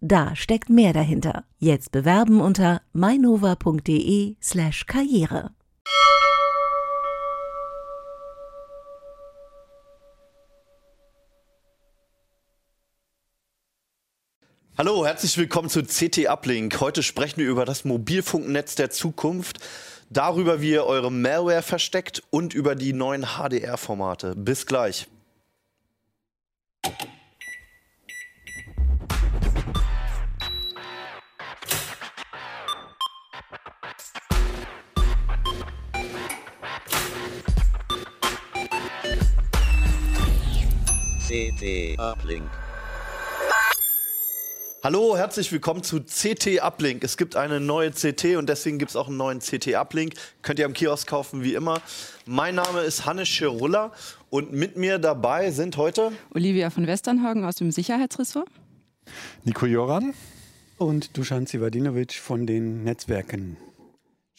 Da steckt mehr dahinter. Jetzt bewerben unter mainova.de/karriere. Hallo, herzlich willkommen zu CT Uplink. Heute sprechen wir über das Mobilfunknetz der Zukunft, darüber, wie ihr eure Malware versteckt und über die neuen HDR-Formate. Bis gleich. CT Uplink. Hallo, herzlich willkommen zu CT Uplink. Es gibt eine neue CT und deswegen gibt es auch einen neuen CT Uplink. Könnt ihr am Kiosk kaufen, wie immer. Mein Name ist Hannes Schirulla und mit mir dabei sind heute Olivia von Westernhagen aus dem Sicherheitsressort. Nico Joran. Und Dusan Sivadinovic von den Netzwerken.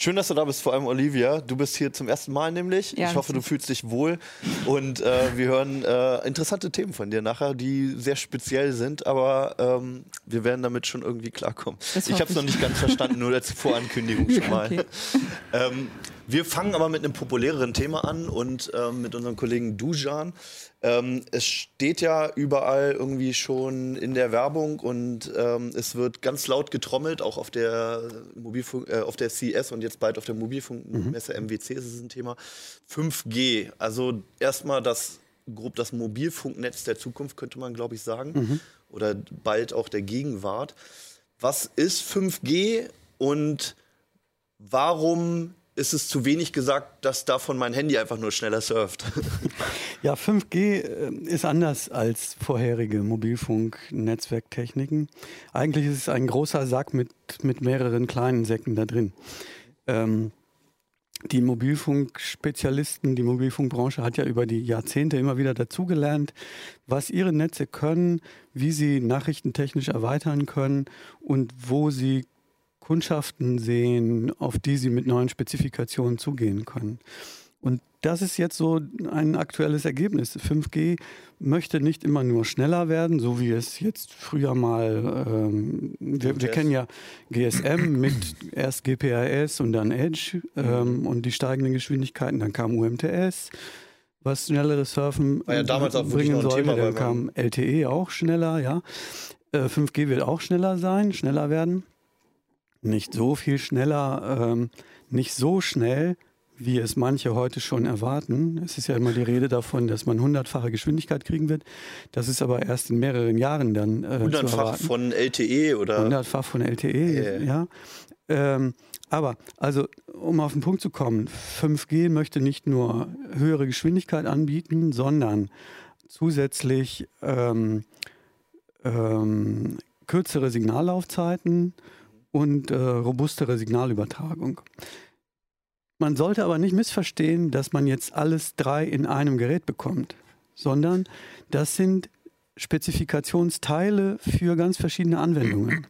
Schön, dass du da bist, vor allem Olivia. Du bist hier zum ersten Mal nämlich. Ja, ich hoffe, du fühlst dich wohl. Und äh, wir hören äh, interessante Themen von dir nachher, die sehr speziell sind, aber ähm, wir werden damit schon irgendwie klarkommen. Das Ich habe es noch ich. nicht ganz verstanden, nur als Vorankündigung schon mal. Okay. Ähm, wir fangen aber mit einem populäreren Thema an und ähm, mit unserem Kollegen Dujan. Ähm, es steht ja überall irgendwie schon in der Werbung und ähm, es wird ganz laut getrommelt, auch auf der Mobilfunk, äh, auf der CES und jetzt bald auf der Mobilfunkmesse MWC ist es ein Thema. 5G, also erstmal das grob das Mobilfunknetz der Zukunft könnte man glaube ich sagen oder bald auch der Gegenwart. Was ist 5G und warum ist es zu wenig gesagt, dass davon mein Handy einfach nur schneller surft? Ja, 5G äh, ist anders als vorherige Mobilfunk-Netzwerktechniken. Eigentlich ist es ein großer Sack mit, mit mehreren kleinen Säcken da drin. Ähm, die Mobilfunkspezialisten, die Mobilfunkbranche hat ja über die Jahrzehnte immer wieder dazugelernt, was ihre Netze können, wie sie nachrichtentechnisch erweitern können und wo sie Kundschaften sehen, auf die sie mit neuen Spezifikationen zugehen können. Und das ist jetzt so ein aktuelles Ergebnis. 5G möchte nicht immer nur schneller werden, so wie es jetzt früher mal, ähm, wir, wir kennen ja GSM mit erst GPRS und dann Edge ähm, und die steigenden Geschwindigkeiten, dann kam UMTS, was schnelleres Surfen War ja damals auch bringen sollte, Thema, dann kam LTE auch schneller, ja. Äh, 5G wird auch schneller sein, schneller werden. Nicht so viel schneller, ähm, nicht so schnell, wie es manche heute schon erwarten. Es ist ja immer die Rede davon, dass man hundertfache Geschwindigkeit kriegen wird. Das ist aber erst in mehreren Jahren dann äh, Hundertfach erwarten. von LTE oder Hundertfach von LTE, Ja. ja. Ähm, aber, also, um auf den Punkt zu kommen, 5G möchte nicht nur höhere Geschwindigkeit anbieten, sondern zusätzlich ähm, ähm, kürzere Signallaufzeiten und äh, robustere Signalübertragung. Man sollte aber nicht missverstehen, dass man jetzt alles drei in einem Gerät bekommt, sondern das sind Spezifikationsteile für ganz verschiedene Anwendungen.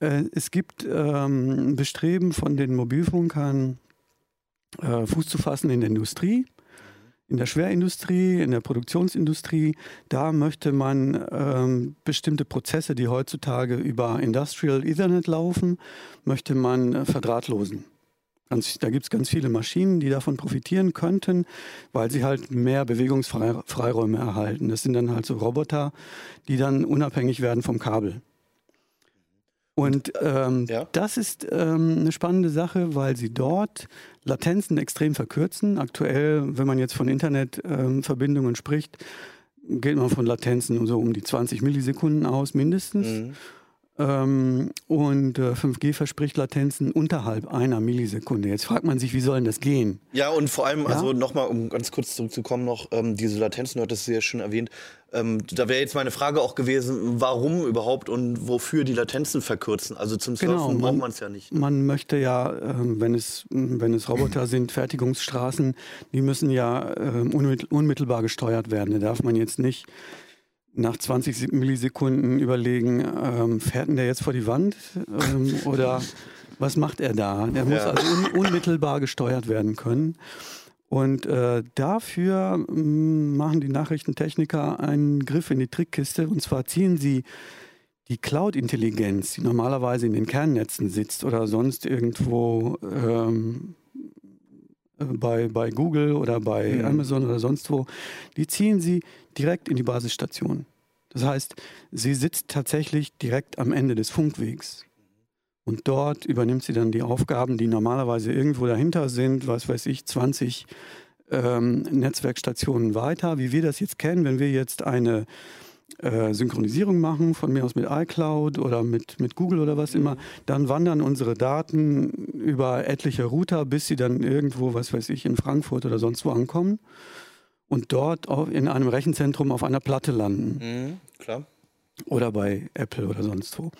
Äh, es gibt ähm, Bestreben von den Mobilfunkern, äh, Fuß zu fassen in der Industrie, in der Schwerindustrie, in der Produktionsindustrie. Da möchte man ähm, bestimmte Prozesse, die heutzutage über Industrial Ethernet laufen, möchte man äh, verdrahtlosen. Ganz, da gibt es ganz viele Maschinen, die davon profitieren könnten, weil sie halt mehr Bewegungsfreiräume erhalten. Das sind dann halt so Roboter, die dann unabhängig werden vom Kabel. Und ähm, Ja. das ist ähm, eine spannende Sache, weil sie dort Latenzen extrem verkürzen. Aktuell, wenn man jetzt von Internetverbindungen spricht, geht man von Latenzen so um die 20 Millisekunden aus, mindestens. Mhm. Ähm, und äh, 5G verspricht Latenzen unterhalb einer Millisekunde. Jetzt fragt man sich, wie soll denn das gehen? Ja, und vor allem, Ja? also nochmal, um ganz kurz zurückzukommen, noch ähm, diese Latenzen, du hattest sie ja schon erwähnt. Ähm, da wäre jetzt meine Frage auch gewesen, warum überhaupt und wofür die Latenzen verkürzen? Also zum Surfen Genau, braucht man- man es ja nicht. Man möchte ja, ähm, wenn es, wenn es Roboter sind, Fertigungsstraßen, die müssen ja unmittel- unmittelbar gesteuert werden. Da darf man jetzt nicht nach 20 Millisekunden überlegen, ähm, fährt denn der jetzt vor die Wand ähm, oder was macht er da? Der muss Ja. also un unmittelbar gesteuert werden können. Und äh, dafür mm, machen die Nachrichtentechniker einen Griff in die Trickkiste. Und zwar ziehen sie die Cloud-Intelligenz, die normalerweise in den Kernnetzen sitzt oder sonst irgendwo ähm, äh, bei, bei Google oder bei Mhm. Amazon oder sonst wo, die ziehen sie direkt in die Basisstation. Das heißt, sie sitzt tatsächlich direkt am Ende des Funkwegs. Und dort übernimmt sie dann die Aufgaben, die normalerweise irgendwo dahinter sind, was weiß ich, 20 ähm, Netzwerkstationen weiter, wie wir das jetzt kennen, wenn wir jetzt eine äh, Synchronisierung machen, von mir aus mit iCloud oder mit, mit Google oder was immer, dann wandern unsere Daten über etliche Router, bis sie dann irgendwo, was weiß ich, in Frankfurt oder sonst wo ankommen und dort in einem Rechenzentrum auf einer Platte landen Mhm, klar. oder bei Apple oder sonst wo.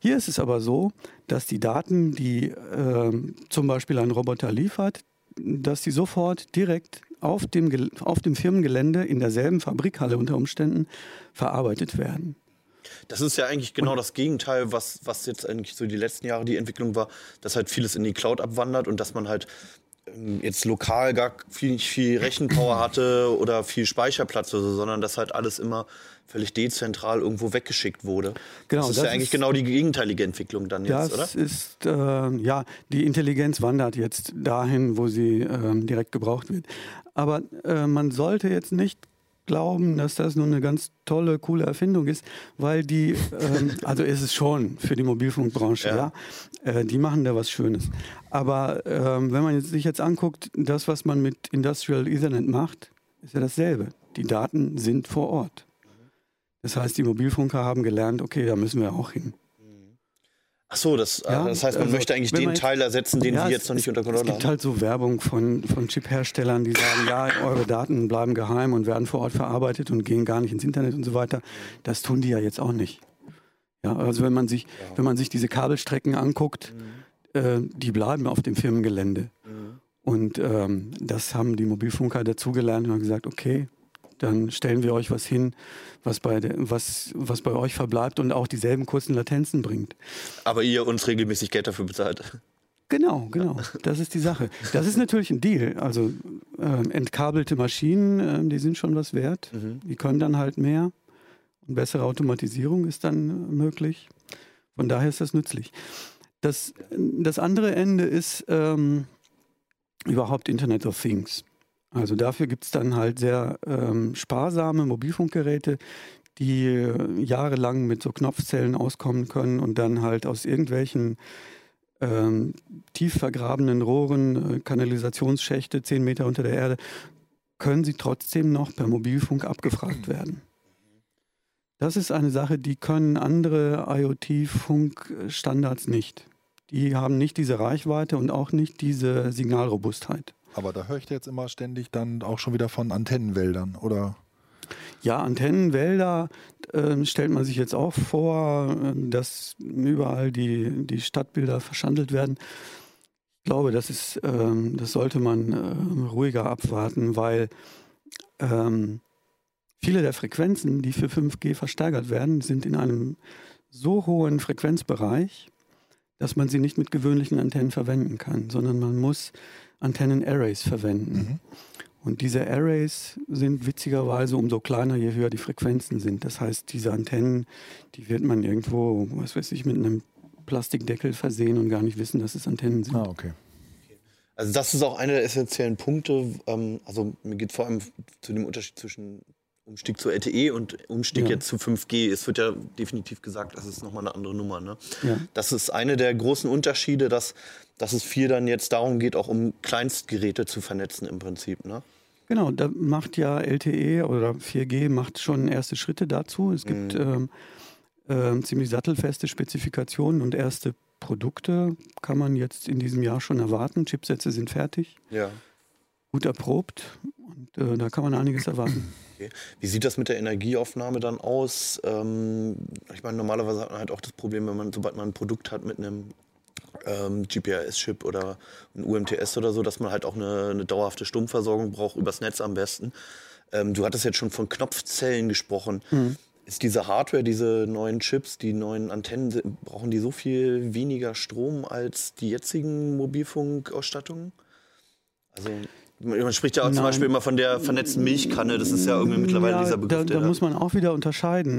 Hier ist es aber so, dass die Daten, die ähm, zum Beispiel ein Roboter liefert, dass die sofort direkt auf dem, auf dem Firmengelände in derselben Fabrikhalle unter Umständen verarbeitet werden. Das ist ja eigentlich genau das Gegenteil, was, was jetzt eigentlich so die letzten Jahre die Entwicklung war, dass halt vieles in die Cloud abwandert und dass man halt jetzt lokal gar viel, nicht viel Rechenpower hatte oder viel Speicherplatz oder so, sondern dass halt alles immer völlig dezentral irgendwo weggeschickt wurde. Genau, das ist das ja eigentlich ist- genau die gegenteilige Entwicklung dann jetzt, Das oder? ist, äh, ja, die Intelligenz wandert jetzt dahin, wo sie ähm, direkt gebraucht wird. Aber äh, man sollte jetzt nicht glauben, dass das nur eine ganz tolle, coole Erfindung ist, weil die, ähm, also ist es schon für die Mobilfunkbranche, ja, Ja. Äh, die machen da was Schönes. Aber ähm, wenn man jetzt, sich jetzt anguckt, das, was man mit Industrial Ethernet macht, ist ja dasselbe. Die Daten sind vor Ort. Das heißt, die Mobilfunker haben gelernt, okay, da müssen wir auch hin. Ach so, das, äh, Ja, das heißt, man also, möchte eigentlich den Teil ersetzen, den Ja, sie es- jetzt noch nicht es, unter Es Kontrolle gibt haben. halt so Werbung von, von Chip-Herstellern, die sagen, ja, eure Daten bleiben geheim und werden vor Ort verarbeitet und gehen gar nicht ins Internet und so weiter. Das tun die ja jetzt auch nicht. Ja, also wenn man sich, wenn man sich diese Kabelstrecken anguckt, äh, die bleiben auf dem Firmengelände. Und ähm, das haben die Mobilfunker dazugelernt und haben gesagt, okay, dann stellen wir euch was hin, was bei, der, was, was bei euch verbleibt und auch dieselben kurzen Latenzen bringt. Aber ihr uns regelmäßig Geld dafür bezahlt. Genau, genau. Das ist die Sache. Das ist natürlich ein Deal. Also ähm, entkabelte Maschinen, ähm, die sind schon was wert. Die können dann halt mehr. Und bessere Automatisierung ist dann äh, möglich. Von daher ist das nützlich. Das, das andere Ende ist ähm, überhaupt Internet of Things. Also dafür gibt es dann halt sehr ähm, sparsame Mobilfunkgeräte, die äh, jahrelang mit so Knopfzellen auskommen können und dann halt aus irgendwelchen ähm, tief vergrabenen Rohren, äh, Kanalisationsschächte, zehn Meter unter der Erde, können sie trotzdem noch per Mobilfunk abgefragt werden. Das ist eine Sache, die können andere IoT-Funkstandards nicht. Die haben nicht diese Reichweite und auch nicht diese Signalrobustheit. Aber da höre ich jetzt immer ständig dann auch schon wieder von Antennenwäldern, oder? Ja, Antennenwälder äh, stellt man sich jetzt auch vor, äh, dass überall die, die Stadtbilder verschandelt werden. Ich glaube, das, ist, ähm, das sollte man äh, ruhiger abwarten, weil ähm, viele der Frequenzen, die für 5G versteigert werden, sind in einem so hohen Frequenzbereich, dass man sie nicht mit gewöhnlichen Antennen verwenden kann, sondern man muss Antennen-Arrays verwenden. Mhm. Und diese Arrays sind witzigerweise umso kleiner, je höher die Frequenzen sind. Das heißt, diese Antennen, die wird man irgendwo, was weiß ich, mit einem Plastikdeckel versehen und gar nicht wissen, dass es Antennen sind. Ah, okay. Also das ist auch einer der essentiellen Punkte. Ähm, also mir geht vor allem zu dem Unterschied zwischen Umstieg zur LTE und Umstieg Ja. jetzt zu 5G. Es wird ja definitiv gesagt, das ist nochmal eine andere Nummer. Ne? Ja. Das ist eine der großen Unterschiede, dass, dass es viel dann jetzt darum geht, auch um Kleinstgeräte zu vernetzen im Prinzip. Ne? Genau, da macht ja LTE oder 4G macht schon erste Schritte dazu. Es gibt ähm, äh, ziemlich sattelfeste Spezifikationen und erste Produkte kann man jetzt in diesem Jahr schon erwarten. Chipsätze sind fertig, Ja. gut erprobt und äh, da kann man einiges erwarten. Okay. Wie sieht das mit der Energieaufnahme dann aus? Ähm, ich meine, normalerweise hat man halt auch das Problem, wenn man, sobald man ein Produkt hat mit einem ähm, GPRS-Chip oder ein UMTS oder so, dass man halt auch eine, eine dauerhafte Stromversorgung braucht, übers Netz am besten. Ähm, du hattest jetzt schon von Knopfzellen gesprochen. Ist diese Hardware, diese neuen Chips, die neuen Antennen, brauchen die so viel weniger Strom als die jetzigen Mobilfunkausstattungen? Also man spricht ja auch zum Nein. Beispiel immer von der vernetzten Milchkanne. Das ist ja irgendwie mittlerweile Ja, dieser Begriff. Da, da muss man auch wieder unterscheiden.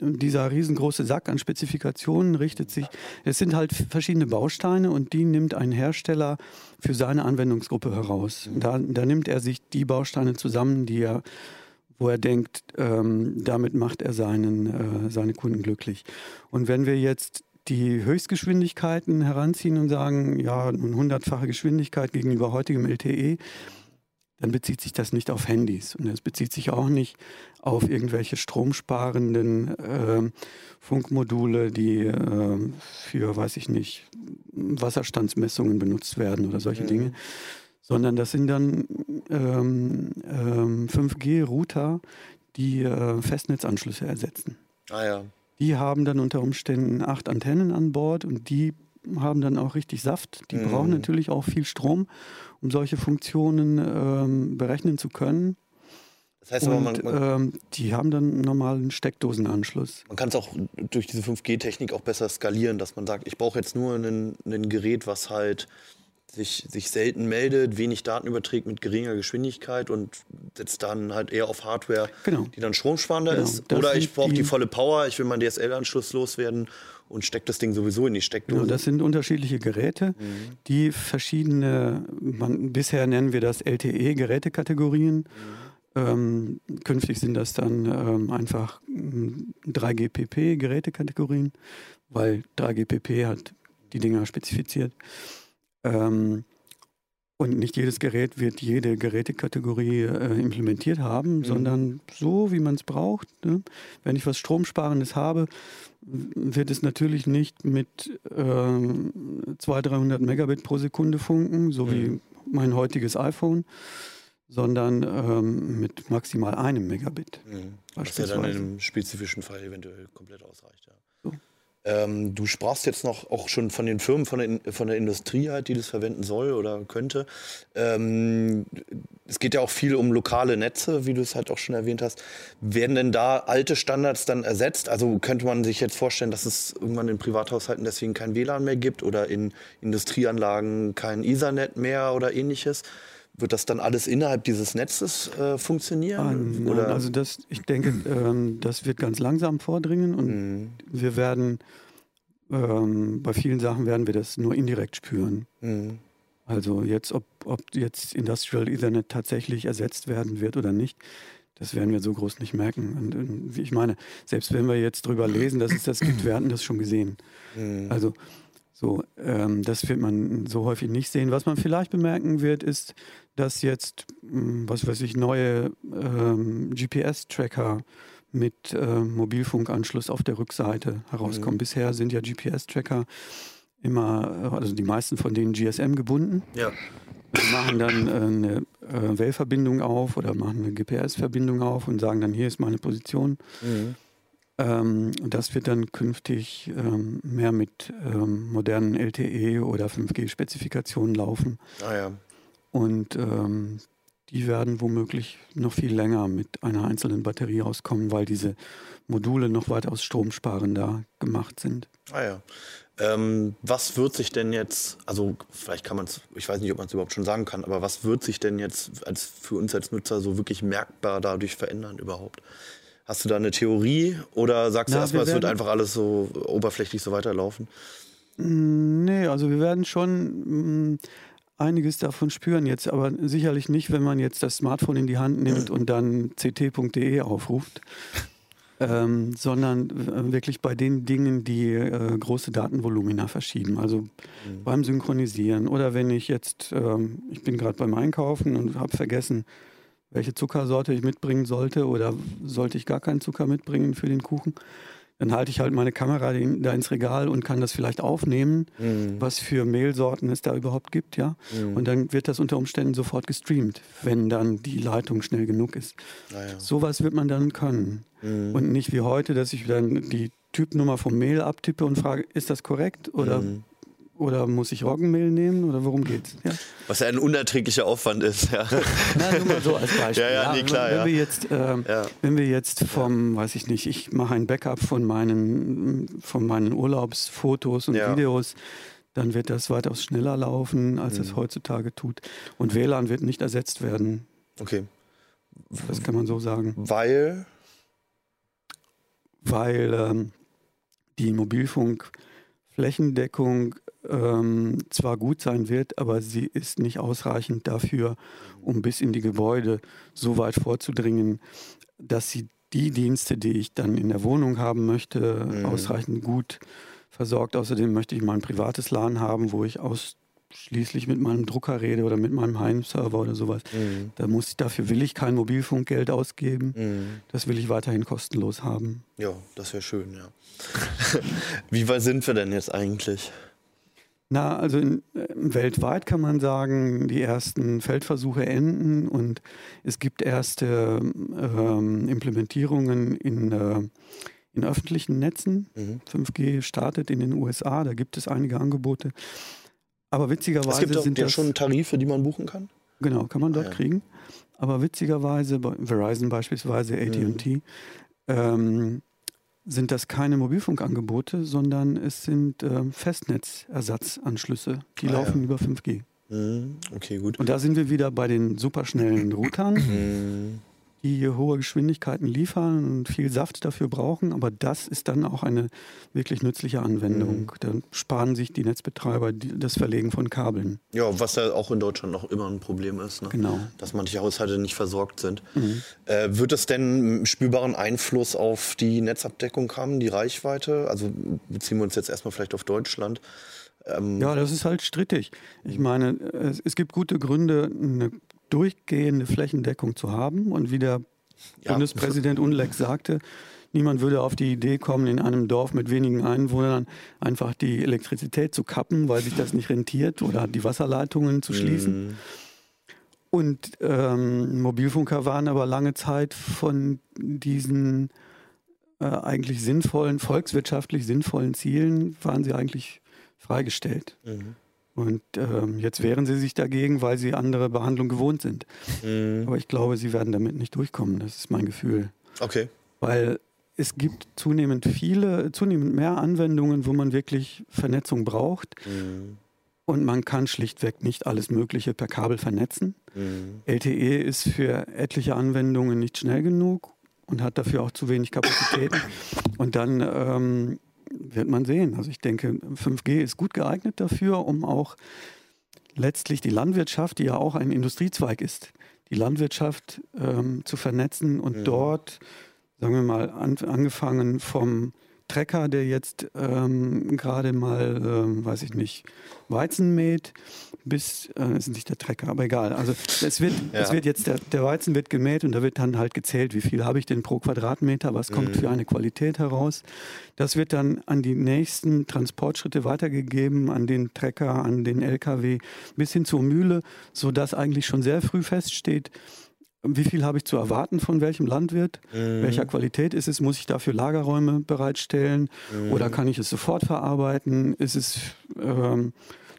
Ähm, dieser riesengroße Sack an Spezifikationen richtet sich, es sind halt verschiedene Bausteine und die nimmt ein Hersteller für seine Anwendungsgruppe heraus. Da, da nimmt er sich die Bausteine zusammen, die er, wo er denkt, ähm, damit macht er seinen, äh, seine Kunden glücklich. Und wenn wir jetzt die Höchstgeschwindigkeiten heranziehen und sagen, ja, eine hundertfache Geschwindigkeit gegenüber heutigem LTE, dann bezieht sich das nicht auf Handys und es bezieht sich auch nicht auf irgendwelche stromsparenden ähm, Funkmodule, die ähm, für, weiß ich nicht, Wasserstandsmessungen benutzt werden oder solche Mhm. Dinge, sondern das sind dann ähm, ähm, 5G-Router, die äh, Festnetzanschlüsse ersetzen. ah ja. Die haben dann unter Umständen acht Antennen an Bord und die haben dann auch richtig Saft. Die Mhm. brauchen natürlich auch viel Strom, um solche Funktionen ähm, berechnen zu können. Das heißt aber, man, Und ähm, die haben dann einen normalen Steckdosenanschluss. man kann es auch durch diese 5G-Technik auch besser skalieren, dass man sagt, ich brauche jetzt nur ein Gerät, was halt sich, sich selten meldet, wenig Daten überträgt mit geringer Geschwindigkeit und setzt dann halt eher auf Hardware, Genau. die dann stromsparender Genau, ist. das Oder ich brauche die, die- volle Power, ich will meinen DSL-Anschluss loswerden und stecke das Ding sowieso in die Steckdose. Genau, das sind unterschiedliche Geräte, Mhm. die verschiedene, man, bisher nennen wir das LTE-Gerätekategorien. Ähm, künftig sind das dann ähm, einfach mm, 3GPP-Gerätekategorien, weil 3GPP hat die Dinger spezifiziert. Ähm, und nicht jedes Gerät wird jede Gerätekategorie äh, implementiert haben, Mhm. sondern so, wie man es braucht. Ne? Wenn ich was Stromsparendes habe, wird es natürlich nicht mit ähm, 200, 300 Megabit pro Sekunde funken, so Mhm. wie mein heutiges iPhone, sondern ähm, mit maximal einem Megabit. Mhm. Was ja dann einem spezifischen Fall eventuell komplett ausreicht. Ja. Ähm, du sprachst jetzt noch auch schon von den Firmen, von der, von der Industrie halt, die das verwenden soll oder könnte. Ähm, es geht ja auch viel um lokale Netze, wie du es halt auch schon erwähnt hast. Werden denn da alte Standards dann ersetzt? Also könnte man sich jetzt vorstellen, dass es irgendwann in Privathaushalten deswegen kein WLAN mehr gibt oder in Industrieanlagen kein Ethernet mehr oder ähnliches? Wird das dann alles innerhalb dieses Netzes äh, funktionieren? Ah, nein, also das, ich denke, ähm, das wird ganz langsam vordringen und Mhm. wir werden ähm, bei vielen Sachen werden wir das nur indirekt spüren. Mhm. Also jetzt, ob, ob jetzt Industrial Ethernet tatsächlich ersetzt werden wird oder nicht, das werden wir so groß nicht merken. Und, und ich meine, selbst wenn wir jetzt drüber lesen, dass es das gibt, wir hatten das schon gesehen. Mhm. Also so, ähm, das wird man so häufig nicht sehen. Was man vielleicht bemerken wird, ist, dass jetzt, mh, was weiß ich, neue ähm, GPS-Tracker mit äh, Mobilfunkanschluss auf der Rückseite herauskommen. Mhm. Bisher sind ja GPS-Tracker immer, äh, also die meisten von denen GSM gebunden. ja. Die machen dann äh, eine äh, Wellverbindung auf oder machen eine GPS-Verbindung auf und sagen dann, hier ist meine Position. Mhm. Ähm, und das wird dann künftig ähm, mehr mit ähm, modernen LTE oder 5G-Spezifikationen laufen. Ah ja. Und ähm, die werden womöglich noch viel länger mit einer einzelnen Batterie rauskommen, weil diese Module noch weitaus stromsparender gemacht sind. Ah ja. Ähm, was wird sich denn jetzt, also vielleicht kann man es, ich weiß nicht, ob man es überhaupt schon sagen kann, aber was wird sich denn jetzt als für uns als Nutzer so wirklich merkbar dadurch verändern überhaupt? Hast du da eine Theorie oder sagst du Na, erstmal, wir es wird einfach alles so oberflächlich so weiterlaufen? Mm, Nee, also wir werden schon mm, einiges davon spüren jetzt, aber sicherlich nicht, wenn man jetzt das Smartphone in die Hand nimmt und dann ct.de aufruft, ähm, sondern äh, wirklich bei den Dingen, die äh, große Datenvolumina verschieben. Also beim Synchronisieren oder wenn ich jetzt, ähm, ich bin gerade beim Einkaufen und habe vergessen, welche Zuckersorte ich mitbringen sollte oder sollte ich gar keinen Zucker mitbringen für den Kuchen, dann halte ich halt meine Kamera da ins Regal und kann das vielleicht aufnehmen, Mhm. was für Mehlsorten es da überhaupt gibt, ja. Mhm. Und dann wird das unter Umständen sofort gestreamt, wenn dann die Leitung schnell genug ist. Naja. Sowas wird man dann können. Mhm. Und nicht wie heute, dass ich dann die Typnummer vom Mail abtippe und frage, ist das korrekt? Oder, Mhm. Oder muss ich Roggenmehl nehmen? Oder worum geht's? Ja. Was ja ein unerträglicher Aufwand ist, ja. Na, nur mal so als Beispiel. Ja, ja, nee, klar, wenn, wir jetzt, Ja. wenn wir jetzt vom, weiß ich nicht, ich mache ein Backup von meinen, von meinen Urlaubsfotos und. Videos, dann wird das weitaus schneller laufen, als Mhm. es heutzutage tut. Und WLAN wird nicht ersetzt werden. Okay. Das kann man so sagen. Weil. weil ähm, die Mobilfunkflächendeckung ähm, zwar gut sein wird, aber sie ist nicht ausreichend dafür, um bis in die Gebäude so weit vorzudringen, dass sie die Dienste, die ich dann in der Wohnung haben möchte, Mhm. ausreichend gut versorgt. Außerdem möchte ich mein privates LAN haben, wo ich ausschließlich mit meinem Drucker rede oder mit meinem Heimserver oder sowas. Mhm. Da muss ich, dafür will ich kein Mobilfunkgeld ausgeben. Mhm. Das will ich weiterhin kostenlos haben. Ja, das wäre schön, ja. Wie weit sind wir denn jetzt eigentlich? Na, also in, äh, weltweit kann man sagen, die ersten Feldversuche enden und es gibt erste ähm, Implementierungen in, äh, in öffentlichen Netzen. Mhm. 5G startet in den USA, da gibt es einige Angebote. Aber witzigerweise Es gibt auch sind ja das, schon Tarife, die man buchen kann. Genau, kann man dort Ah, ja. kriegen. Aber witzigerweise, bei Verizon beispielsweise, AT&T, ähm, sind das keine Mobilfunkangebote, sondern es sind ähm, Festnetzersatzanschlüsse. Die Ah, laufen ja. über 5G. Mhm. Okay, gut. Und da sind wir wieder bei den superschnellen Routern, Mhm. Die hohe Geschwindigkeiten liefern und viel Saft dafür brauchen. Aber das ist dann auch eine wirklich nützliche Anwendung. Mhm. Dann sparen sich die Netzbetreiber das Verlegen von Kabeln. Ja, was ja auch in Deutschland noch immer ein Problem ist, ne? Genau. dass manche Haushalte nicht versorgt sind. Mhm. Äh, wird es denn einen spürbaren Einfluss auf die Netzabdeckung haben, die Reichweite? Also beziehen wir uns jetzt erstmal vielleicht auf Deutschland. Ähm, Ja, das ist halt strittig. Ich meine, es, es gibt gute Gründe, eine durchgehende Flächendeckung zu haben. Und wie der Ja. Bundespräsident Unleck sagte, niemand würde auf die Idee kommen, in einem Dorf mit wenigen Einwohnern einfach die Elektrizität zu kappen, weil sich das nicht rentiert oder die Wasserleitungen zu schließen. Mhm. Und ähm, Mobilfunker waren aber lange Zeit von diesen äh, eigentlich sinnvollen, volkswirtschaftlich sinnvollen Zielen, waren sie eigentlich freigestellt. Mhm. Und ähm, jetzt wehren sie sich dagegen, weil sie andere Behandlung gewohnt sind. Mhm. Aber ich glaube, sie werden damit nicht durchkommen. Das ist mein Gefühl. Okay. Weil es gibt zunehmend viele, zunehmend mehr Anwendungen, wo man wirklich Vernetzung braucht. Mhm. Und man kann schlichtweg nicht alles Mögliche per Kabel vernetzen. Mhm. LTE ist für etliche Anwendungen nicht schnell genug und hat dafür auch zu wenig Kapazitäten. Und dann ähm, wird man sehen. Also ich denke, 5G ist gut geeignet dafür, um auch letztlich die Landwirtschaft, die ja auch ein Industriezweig ist, die Landwirtschaft ähm, zu vernetzen und Mhm. dort, sagen wir mal, an, angefangen vom Trecker, der jetzt ähm, gerade mal, ähm, weiß ich nicht, Weizen mäht, bis, äh, ist nicht der Trecker, aber egal. Also es wird, Ja. es wird jetzt, der, der Weizen wird gemäht und da wird dann halt gezählt, wie viel habe ich denn pro Quadratmeter, was kommt Mhm. für eine Qualität heraus. Das wird dann an die nächsten Transportschritte weitergegeben, an den Trecker, an den LKW, bis hin zur Mühle, sodass eigentlich schon sehr früh feststeht, wie viel habe ich zu erwarten von welchem Landwirt, Mhm. welcher Qualität ist es, muss ich dafür Lagerräume bereitstellen Mhm. oder kann ich es sofort verarbeiten, ist es ähm,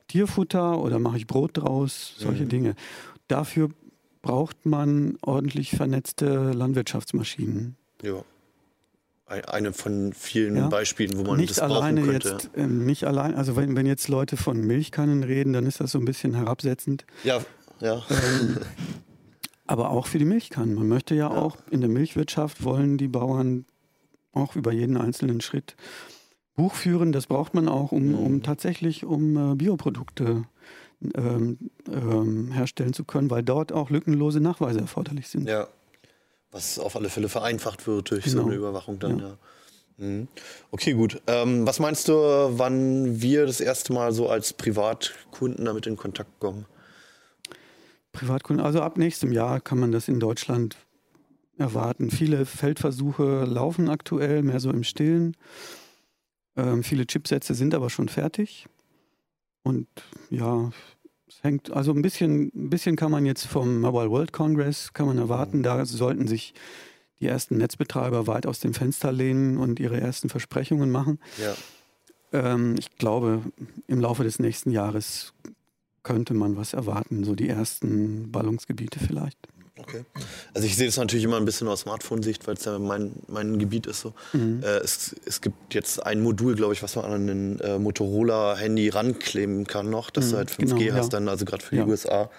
Tierfutter oder mache ich Brot draus, solche Mhm. Dinge. Dafür braucht man ordentlich vernetzte Landwirtschaftsmaschinen. Ja. Ein- Eine von vielen Ja. Beispielen, wo man nicht das brauchen alleine könnte. jetzt, ähm, nicht allein, also wenn, wenn jetzt Leute von Milchkannen reden, dann ist das so ein bisschen herabsetzend. Ja, ja. Ähm, aber auch für die Milchkannen. Man möchte ja, Ja. auch in der Milchwirtschaft wollen die Bauern auch über jeden einzelnen Schritt Buch führen. Das braucht man auch, um, Mhm. um tatsächlich um äh, Bioprodukte ähm, ähm, herstellen zu können, weil dort auch lückenlose Nachweise erforderlich sind. Ja. Was auf alle Fälle vereinfacht wird durch so Genau. eine Überwachung dann, ja. Ja. Mhm. Okay, gut. Ähm, was meinst du, wann wir das erste Mal so als Privatkunden damit in Kontakt kommen? Privatkunden, also ab nächstem Jahr kann man das in Deutschland erwarten. Viele Feldversuche laufen aktuell, mehr so im Stillen. Ähm, viele Chipsätze sind aber schon fertig. Und ja, es hängt, also ein bisschen, ein bisschen kann man jetzt vom Mobile World Congress kann man erwarten, da sollten sich die ersten Netzbetreiber weit aus dem Fenster lehnen und ihre ersten Versprechungen machen. Ja. Ähm, ich glaube, im Laufe des nächsten Jahres könnte man was erwarten, so die ersten Ballungsgebiete vielleicht. Okay. Also ich sehe das natürlich immer ein bisschen aus Smartphone-Sicht, weil es ja mein, mein Gebiet ist so. Mhm. Äh, es, es gibt jetzt ein Modul, glaube ich, was man an ein äh, Motorola-Handy rankleben kann noch, dass Mhm, du halt 5G genau, hast ja. dann, also gerade für die Ja. USA.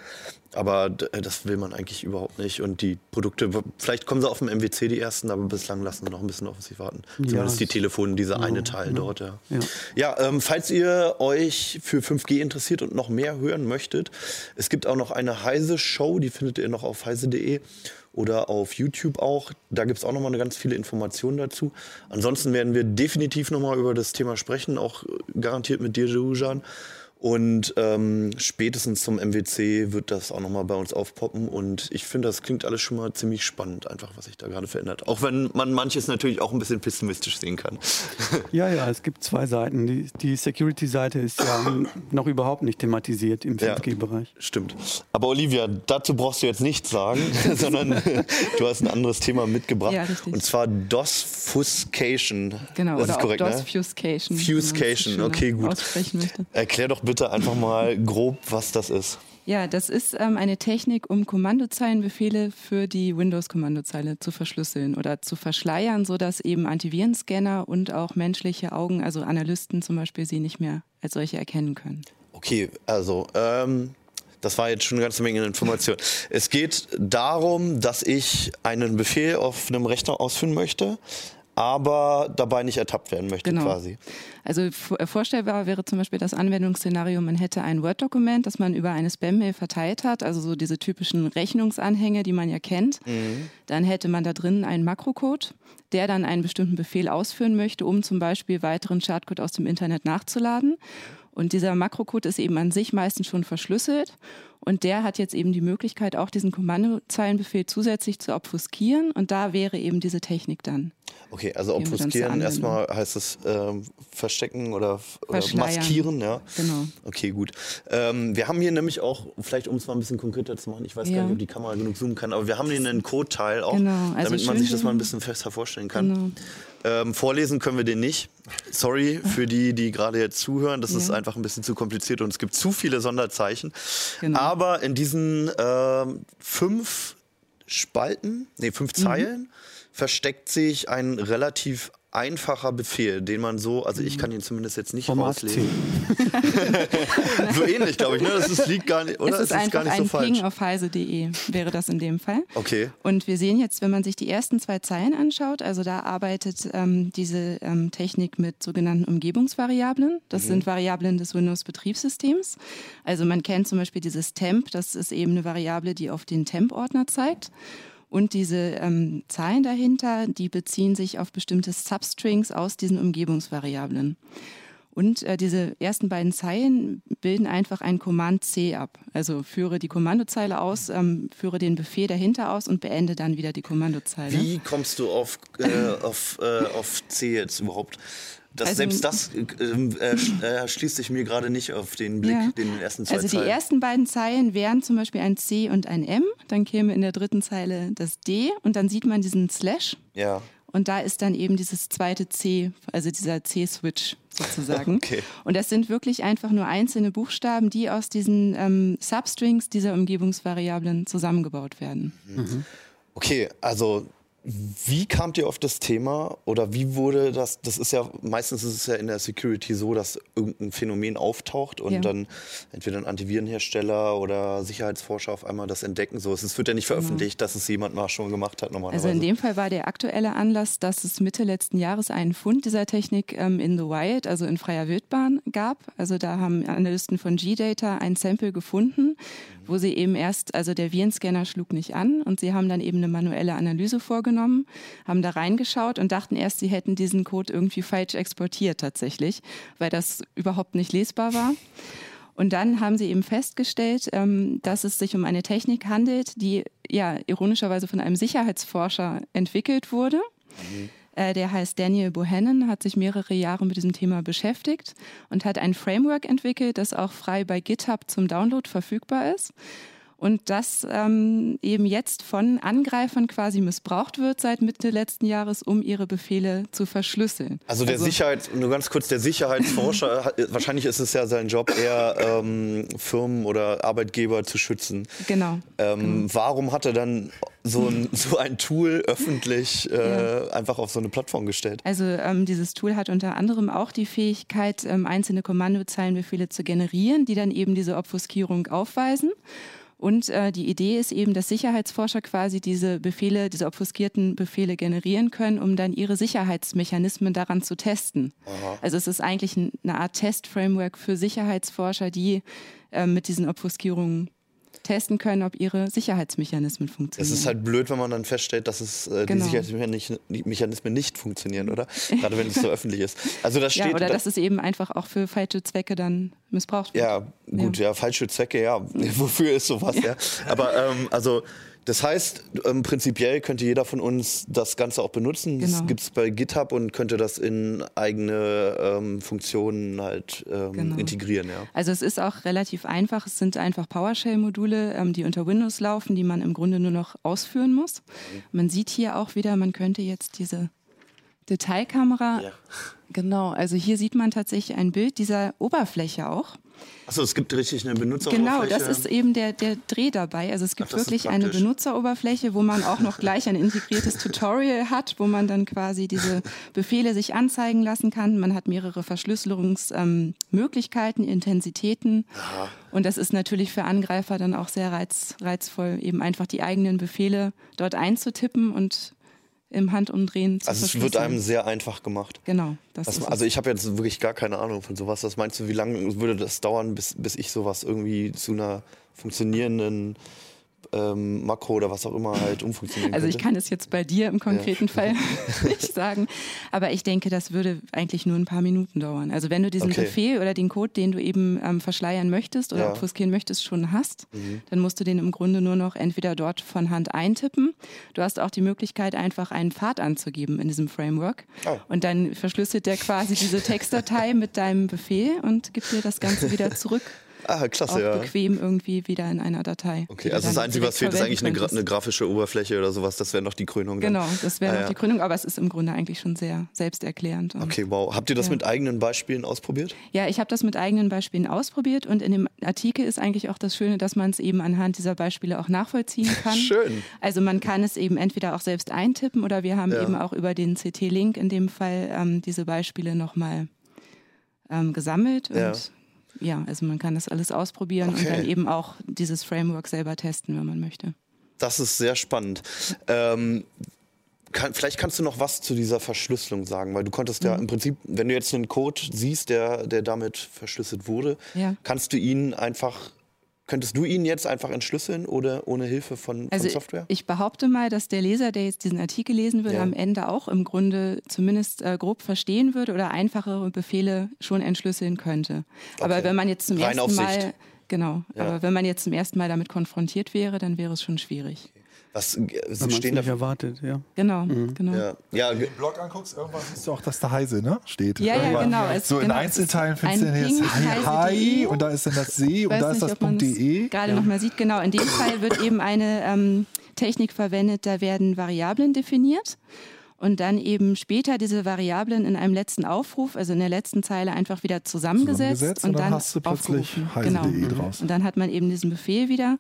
Aber äh, das will man eigentlich überhaupt nicht. Und die Produkte, vielleicht kommen sie auf dem MWC die ersten, aber bislang lassen sie noch ein bisschen auf sich warten. Ja, Zumindest die Telefone, dieser genau, eine Teil genau. dort, ja. Ja. Ja, ähm, falls ihr euch für 5G interessiert und noch mehr hören möchtet, es gibt auch noch eine Heise-Show, die findet ihr noch auf heise.de oder auf YouTube auch. Da gibt es auch noch mal eine ganz viele Informationen dazu. Ansonsten werden wir definitiv noch mal über das Thema sprechen, auch äh, garantiert mit dir, Jujan. Und ähm, spätestens zum MWC wird das auch noch mal bei uns aufpoppen. Und ich finde, das klingt alles schon mal ziemlich spannend, einfach was sich da gerade verändert. Auch wenn man manches natürlich auch ein bisschen pessimistisch sehen kann. Ja, ja, es gibt zwei Seiten. Die, die Security-Seite ist ja noch überhaupt nicht thematisiert im Ja. 5G-Bereich. Stimmt. Aber Olivia, dazu brauchst du jetzt nichts sagen, sondern du hast ein anderes Thema mitgebracht. Ja, richtig. Und zwar DOSFuscation. Genau, das oder ist korrekt, auch ne? DOS-Fuscation. Fuscation, es okay, gut. Erklär doch bitte einfach mal grob, was das ist. Ja, das ist ähm, eine Technik, um Kommandozeilenbefehle für die Windows-Kommandozeile zu verschlüsseln oder zu verschleiern, sodass eben Antivirenscanner und auch menschliche Augen, also Analysten zum Beispiel, sie nicht mehr als solche erkennen können. Okay, also ähm, das war jetzt schon eine ganze Menge Information. Es geht darum, dass ich einen Befehl auf einem Rechner ausführen möchte, aber dabei nicht ertappt werden möchte Genau. quasi. Also äh, vorstellbar wäre zum Beispiel das Anwendungsszenario, man hätte ein Word-Dokument, das man über eine Spam-Mail verteilt hat, also so diese typischen Rechnungsanhänge, die man ja kennt. Dann hätte man da drin einen Makrocode, der dann einen bestimmten Befehl ausführen möchte, um zum Beispiel weiteren Schadcode aus dem Internet nachzuladen. Und dieser Makrocode ist eben an sich meistens schon verschlüsselt. Und der hat jetzt eben die Möglichkeit, auch diesen Kommandozeilenbefehl zusätzlich zu obfuskieren. Und da wäre eben diese Technik dann. Okay, also obfuskieren erstmal heißt es ähm, verstecken oder, oder maskieren, ja. Genau. Okay, gut. Ähm, wir haben hier nämlich auch, vielleicht um es mal ein bisschen konkreter zu machen, ich weiß Ja. gar nicht, ob die Kamera genug zoomen kann, aber wir haben hier einen Code-Teil auch, Genau, also damit man sich das mal ein bisschen fester vorstellen kann. Genau. Ähm, vorlesen können wir den nicht. Sorry für die, die gerade jetzt zuhören. Das ist Ja. einfach ein bisschen zu kompliziert und es gibt zu viele Sonderzeichen. Genau. Aber in diesen ähm, fünf Spalten, nee, fünf Mhm. Zeilen, versteckt sich ein relativ einfacher Befehl, den man so, also ich kann ihn zumindest jetzt nicht Format rauslesen. so ähnlich, glaube ich, ne? Das ist, liegt gar nicht, oder? es ist einfach gar nicht so falsch. Ping auf heise.de, wäre das in dem Fall. Okay. Und wir sehen jetzt, wenn man sich die ersten zwei Zeilen anschaut, also da arbeitet ähm, diese ähm, Technik mit sogenannten Umgebungsvariablen. Das sind Variablen des Windows-Betriebssystems. Also man kennt zum Beispiel dieses Temp, das ist eben eine Variable, die auf den Temp-Ordner zeigt. Und diese ähm, Zahlen dahinter, die beziehen sich auf bestimmte Substrings aus diesen Umgebungsvariablen. Und äh, diese ersten beiden Zeilen bilden einfach ein Command C ab. Also führe die Kommandozeile aus, ähm, führe den Befehl dahinter aus und beende dann wieder die Kommandozeile. Wie kommst du auf, äh, auf, äh, auf C jetzt überhaupt? Das, Also- selbst das äh, äh, äh, schließt sich mir gerade nicht auf den Blick, Ja. den ersten zwei Also die Zeilen. ersten beiden Zeilen wären zum Beispiel ein C und ein M. Dann käme in der dritten Zeile das D und dann sieht man diesen Slash. ja. Und da ist dann eben dieses zweite C, also dieser C-Switch sozusagen. Okay. Und das sind wirklich einfach nur einzelne Buchstaben, die aus diesen ähm, Substrings dieser Umgebungsvariablen zusammengebaut werden. Okay, also wie kamt ihr auf das Thema oder wie wurde das, das ist ja, meistens ist es ja in der Security so, dass irgendein Phänomen auftaucht und Ja. dann entweder ein Antivirenhersteller oder Sicherheitsforscher auf einmal das entdecken. So, es wird ja nicht veröffentlicht, dass es jemand mal schon gemacht hat normalerweise. Also in dem Fall war der aktuelle Anlass, dass es Mitte letzten Jahres einen Fund dieser Technik ähm, in the Wild, also in freier Wildbahn, gab. Also da haben Analysten von G-Data ein Sample gefunden, wo sie eben erst, also der Virenscanner schlug nicht an und sie haben dann eben eine manuelle Analyse vorgenommen, haben da reingeschaut und dachten erst, sie hätten diesen Code irgendwie falsch exportiert tatsächlich, weil das überhaupt nicht lesbar war. Und dann haben sie eben festgestellt, ähm, dass es sich um eine Technik handelt, die ja ironischerweise von einem Sicherheitsforscher entwickelt wurde. Mhm. Äh, der heißt Daniel Bohannon, hat sich mehrere Jahre mit diesem Thema beschäftigt und hat ein Framework entwickelt, das auch frei bei GitHub zum Download verfügbar ist und das ähm, eben jetzt von Angreifern quasi missbraucht wird seit Mitte letzten Jahres, um ihre Befehle zu verschlüsseln. Also der also, Sicherheit, nur ganz kurz, der Sicherheitsforscher, wahrscheinlich ist es ja sein Job, eher ähm, Firmen oder Arbeitgeber zu schützen. Genau. Ähm, genau. Warum hat er dann so ein, so ein Tool öffentlich äh, ja. einfach auf so eine Plattform gestellt? Also ähm, dieses Tool hat unter anderem auch die Fähigkeit, ähm, einzelne Kommandozeilenbefehle zu generieren, die dann eben diese Obfuskierung aufweisen. Und äh, die Idee ist eben, dass Sicherheitsforscher quasi diese Befehle, diese obfuskierten Befehle generieren können, um dann ihre Sicherheitsmechanismen daran zu testen. Aha. Also es ist eigentlich eine Art Testframework für Sicherheitsforscher, die äh, mit diesen Obfuskierungen testen können, ob ihre Sicherheitsmechanismen funktionieren. Es ist halt blöd, wenn man dann feststellt, dass es, äh, genau. die Sicherheitsmechanismen nicht funktionieren, oder? Gerade wenn es so öffentlich ist. Also das steht, ja, oder da, dass es eben einfach auch für falsche Zwecke dann missbraucht wird. Ja, gut, ja, ja falsche Zwecke, ja. Wofür ist sowas, ja? ja. Aber ähm, also das heißt, ähm, prinzipiell könnte jeder von uns das Ganze auch benutzen. Genau. Das gibt es bei GitHub und könnte das in eigene ähm, Funktionen halt ähm, genau. integrieren. Ja. Also es ist auch relativ einfach. Es sind einfach PowerShell-Module, ähm, die unter Windows laufen, die man im Grunde nur noch ausführen muss. Mhm. Man sieht hier auch wieder, man könnte jetzt diese Detailkamera. Ja. Genau, also hier sieht man tatsächlich ein Bild dieser Oberfläche auch. Achso, es gibt richtig eine Benutzeroberfläche. Genau, das ist eben der, der Dreh dabei. Also es gibt Ach, wirklich eine Benutzeroberfläche, wo man auch noch gleich ein integriertes Tutorial hat, wo man dann quasi diese Befehle sich anzeigen lassen kann. Man hat mehrere Verschlüsselungsmöglichkeiten, ähm, Intensitäten. Aha. Und das ist natürlich für Angreifer dann auch sehr reiz, reizvoll, eben einfach die eigenen Befehle dort einzutippen und im Handumdrehen zu Also es wird einem sehr einfach gemacht. Genau. Das Was, also ich habe jetzt wirklich gar keine Ahnung von sowas. Was meinst du, wie lange würde das dauern, bis, bis ich sowas irgendwie zu einer funktionierenden ähm, Makro oder was auch immer halt umfunktionieren Also ich kann es jetzt bei dir im konkreten ja. Fall nicht sagen, aber ich denke, das würde eigentlich nur ein paar Minuten dauern. Also wenn du diesen okay. Befehl oder den Code, den du eben ähm, verschleiern möchtest oder ja. obfuskieren möchtest, schon hast, mhm. dann musst du den im Grunde nur noch entweder dort von Hand eintippen. Du hast auch die Möglichkeit, einfach einen Pfad anzugeben in diesem Framework oh. und dann verschlüsselt der quasi diese Textdatei mit deinem Befehl und gibt dir das Ganze wieder zurück. Ah, klasse, auch ja. bequem irgendwie wieder in einer Datei. Okay, also das Einzige, was fehlt, ist eigentlich eine, eine, grafische Oberfläche oder sowas. Das wäre noch die Krönung. Dann. Genau, das wäre ah, noch ja. die Krönung, aber es ist im Grunde eigentlich schon sehr selbsterklärend. okay, wow. Habt ihr das ja. mit eigenen Beispielen ausprobiert? Ja, ich habe das mit eigenen Beispielen ausprobiert und in dem Artikel ist eigentlich auch das Schöne, dass man es eben anhand dieser Beispiele auch nachvollziehen kann. Schön. Also man kann es eben entweder auch selbst eintippen oder wir haben ja. eben auch über den CT-Link in dem Fall ähm, diese Beispiele nochmal ähm, gesammelt und ja, also man kann das alles ausprobieren okay. und dann eben auch dieses Framework selber testen, wenn man möchte. Das ist sehr spannend. Ähm, kann, vielleicht kannst du noch was zu dieser Verschlüsselung sagen, weil du konntest mhm. ja im Prinzip, wenn du jetzt einen Code siehst, der, der damit verschlüsselt wurde, ja. kannst du ihn einfach Könntest du ihn jetzt einfach entschlüsseln oder ohne Hilfe von, also von Software? Ich behaupte mal, dass der Leser, der jetzt diesen Artikel lesen würde, ja. am Ende auch im Grunde zumindest äh, grob verstehen würde oder einfachere Befehle schon entschlüsseln könnte. Okay. Aber wenn man jetzt zum Rein ersten Mal genau, ja. aber wenn man jetzt zum ersten Mal damit konfrontiert wäre, dann wäre es schon schwierig. Okay. Was äh, stehen da erwartet, ja. Genau, mhm. genau. Ja. ja. Wenn du den Blog anguckst, irgendwann siehst du auch, dass da Heise ne, steht. Ja, ja, genau. Es, so genau. in Einzelteilen findest du jetzt Hi und da ist dann das See und da ist das .de. Gerade ja. nochmal sieht, genau. In dem Fall wird eben eine ähm, Technik verwendet, da werden Variablen definiert und dann eben später diese Variablen in einem letzten Aufruf, also in der letzten Zeile einfach wieder zusammengesetzt, zusammengesetzt und, und, dann, dann hast du plötzlich genau. draus. Und dann hat man eben diesen Befehl wieder.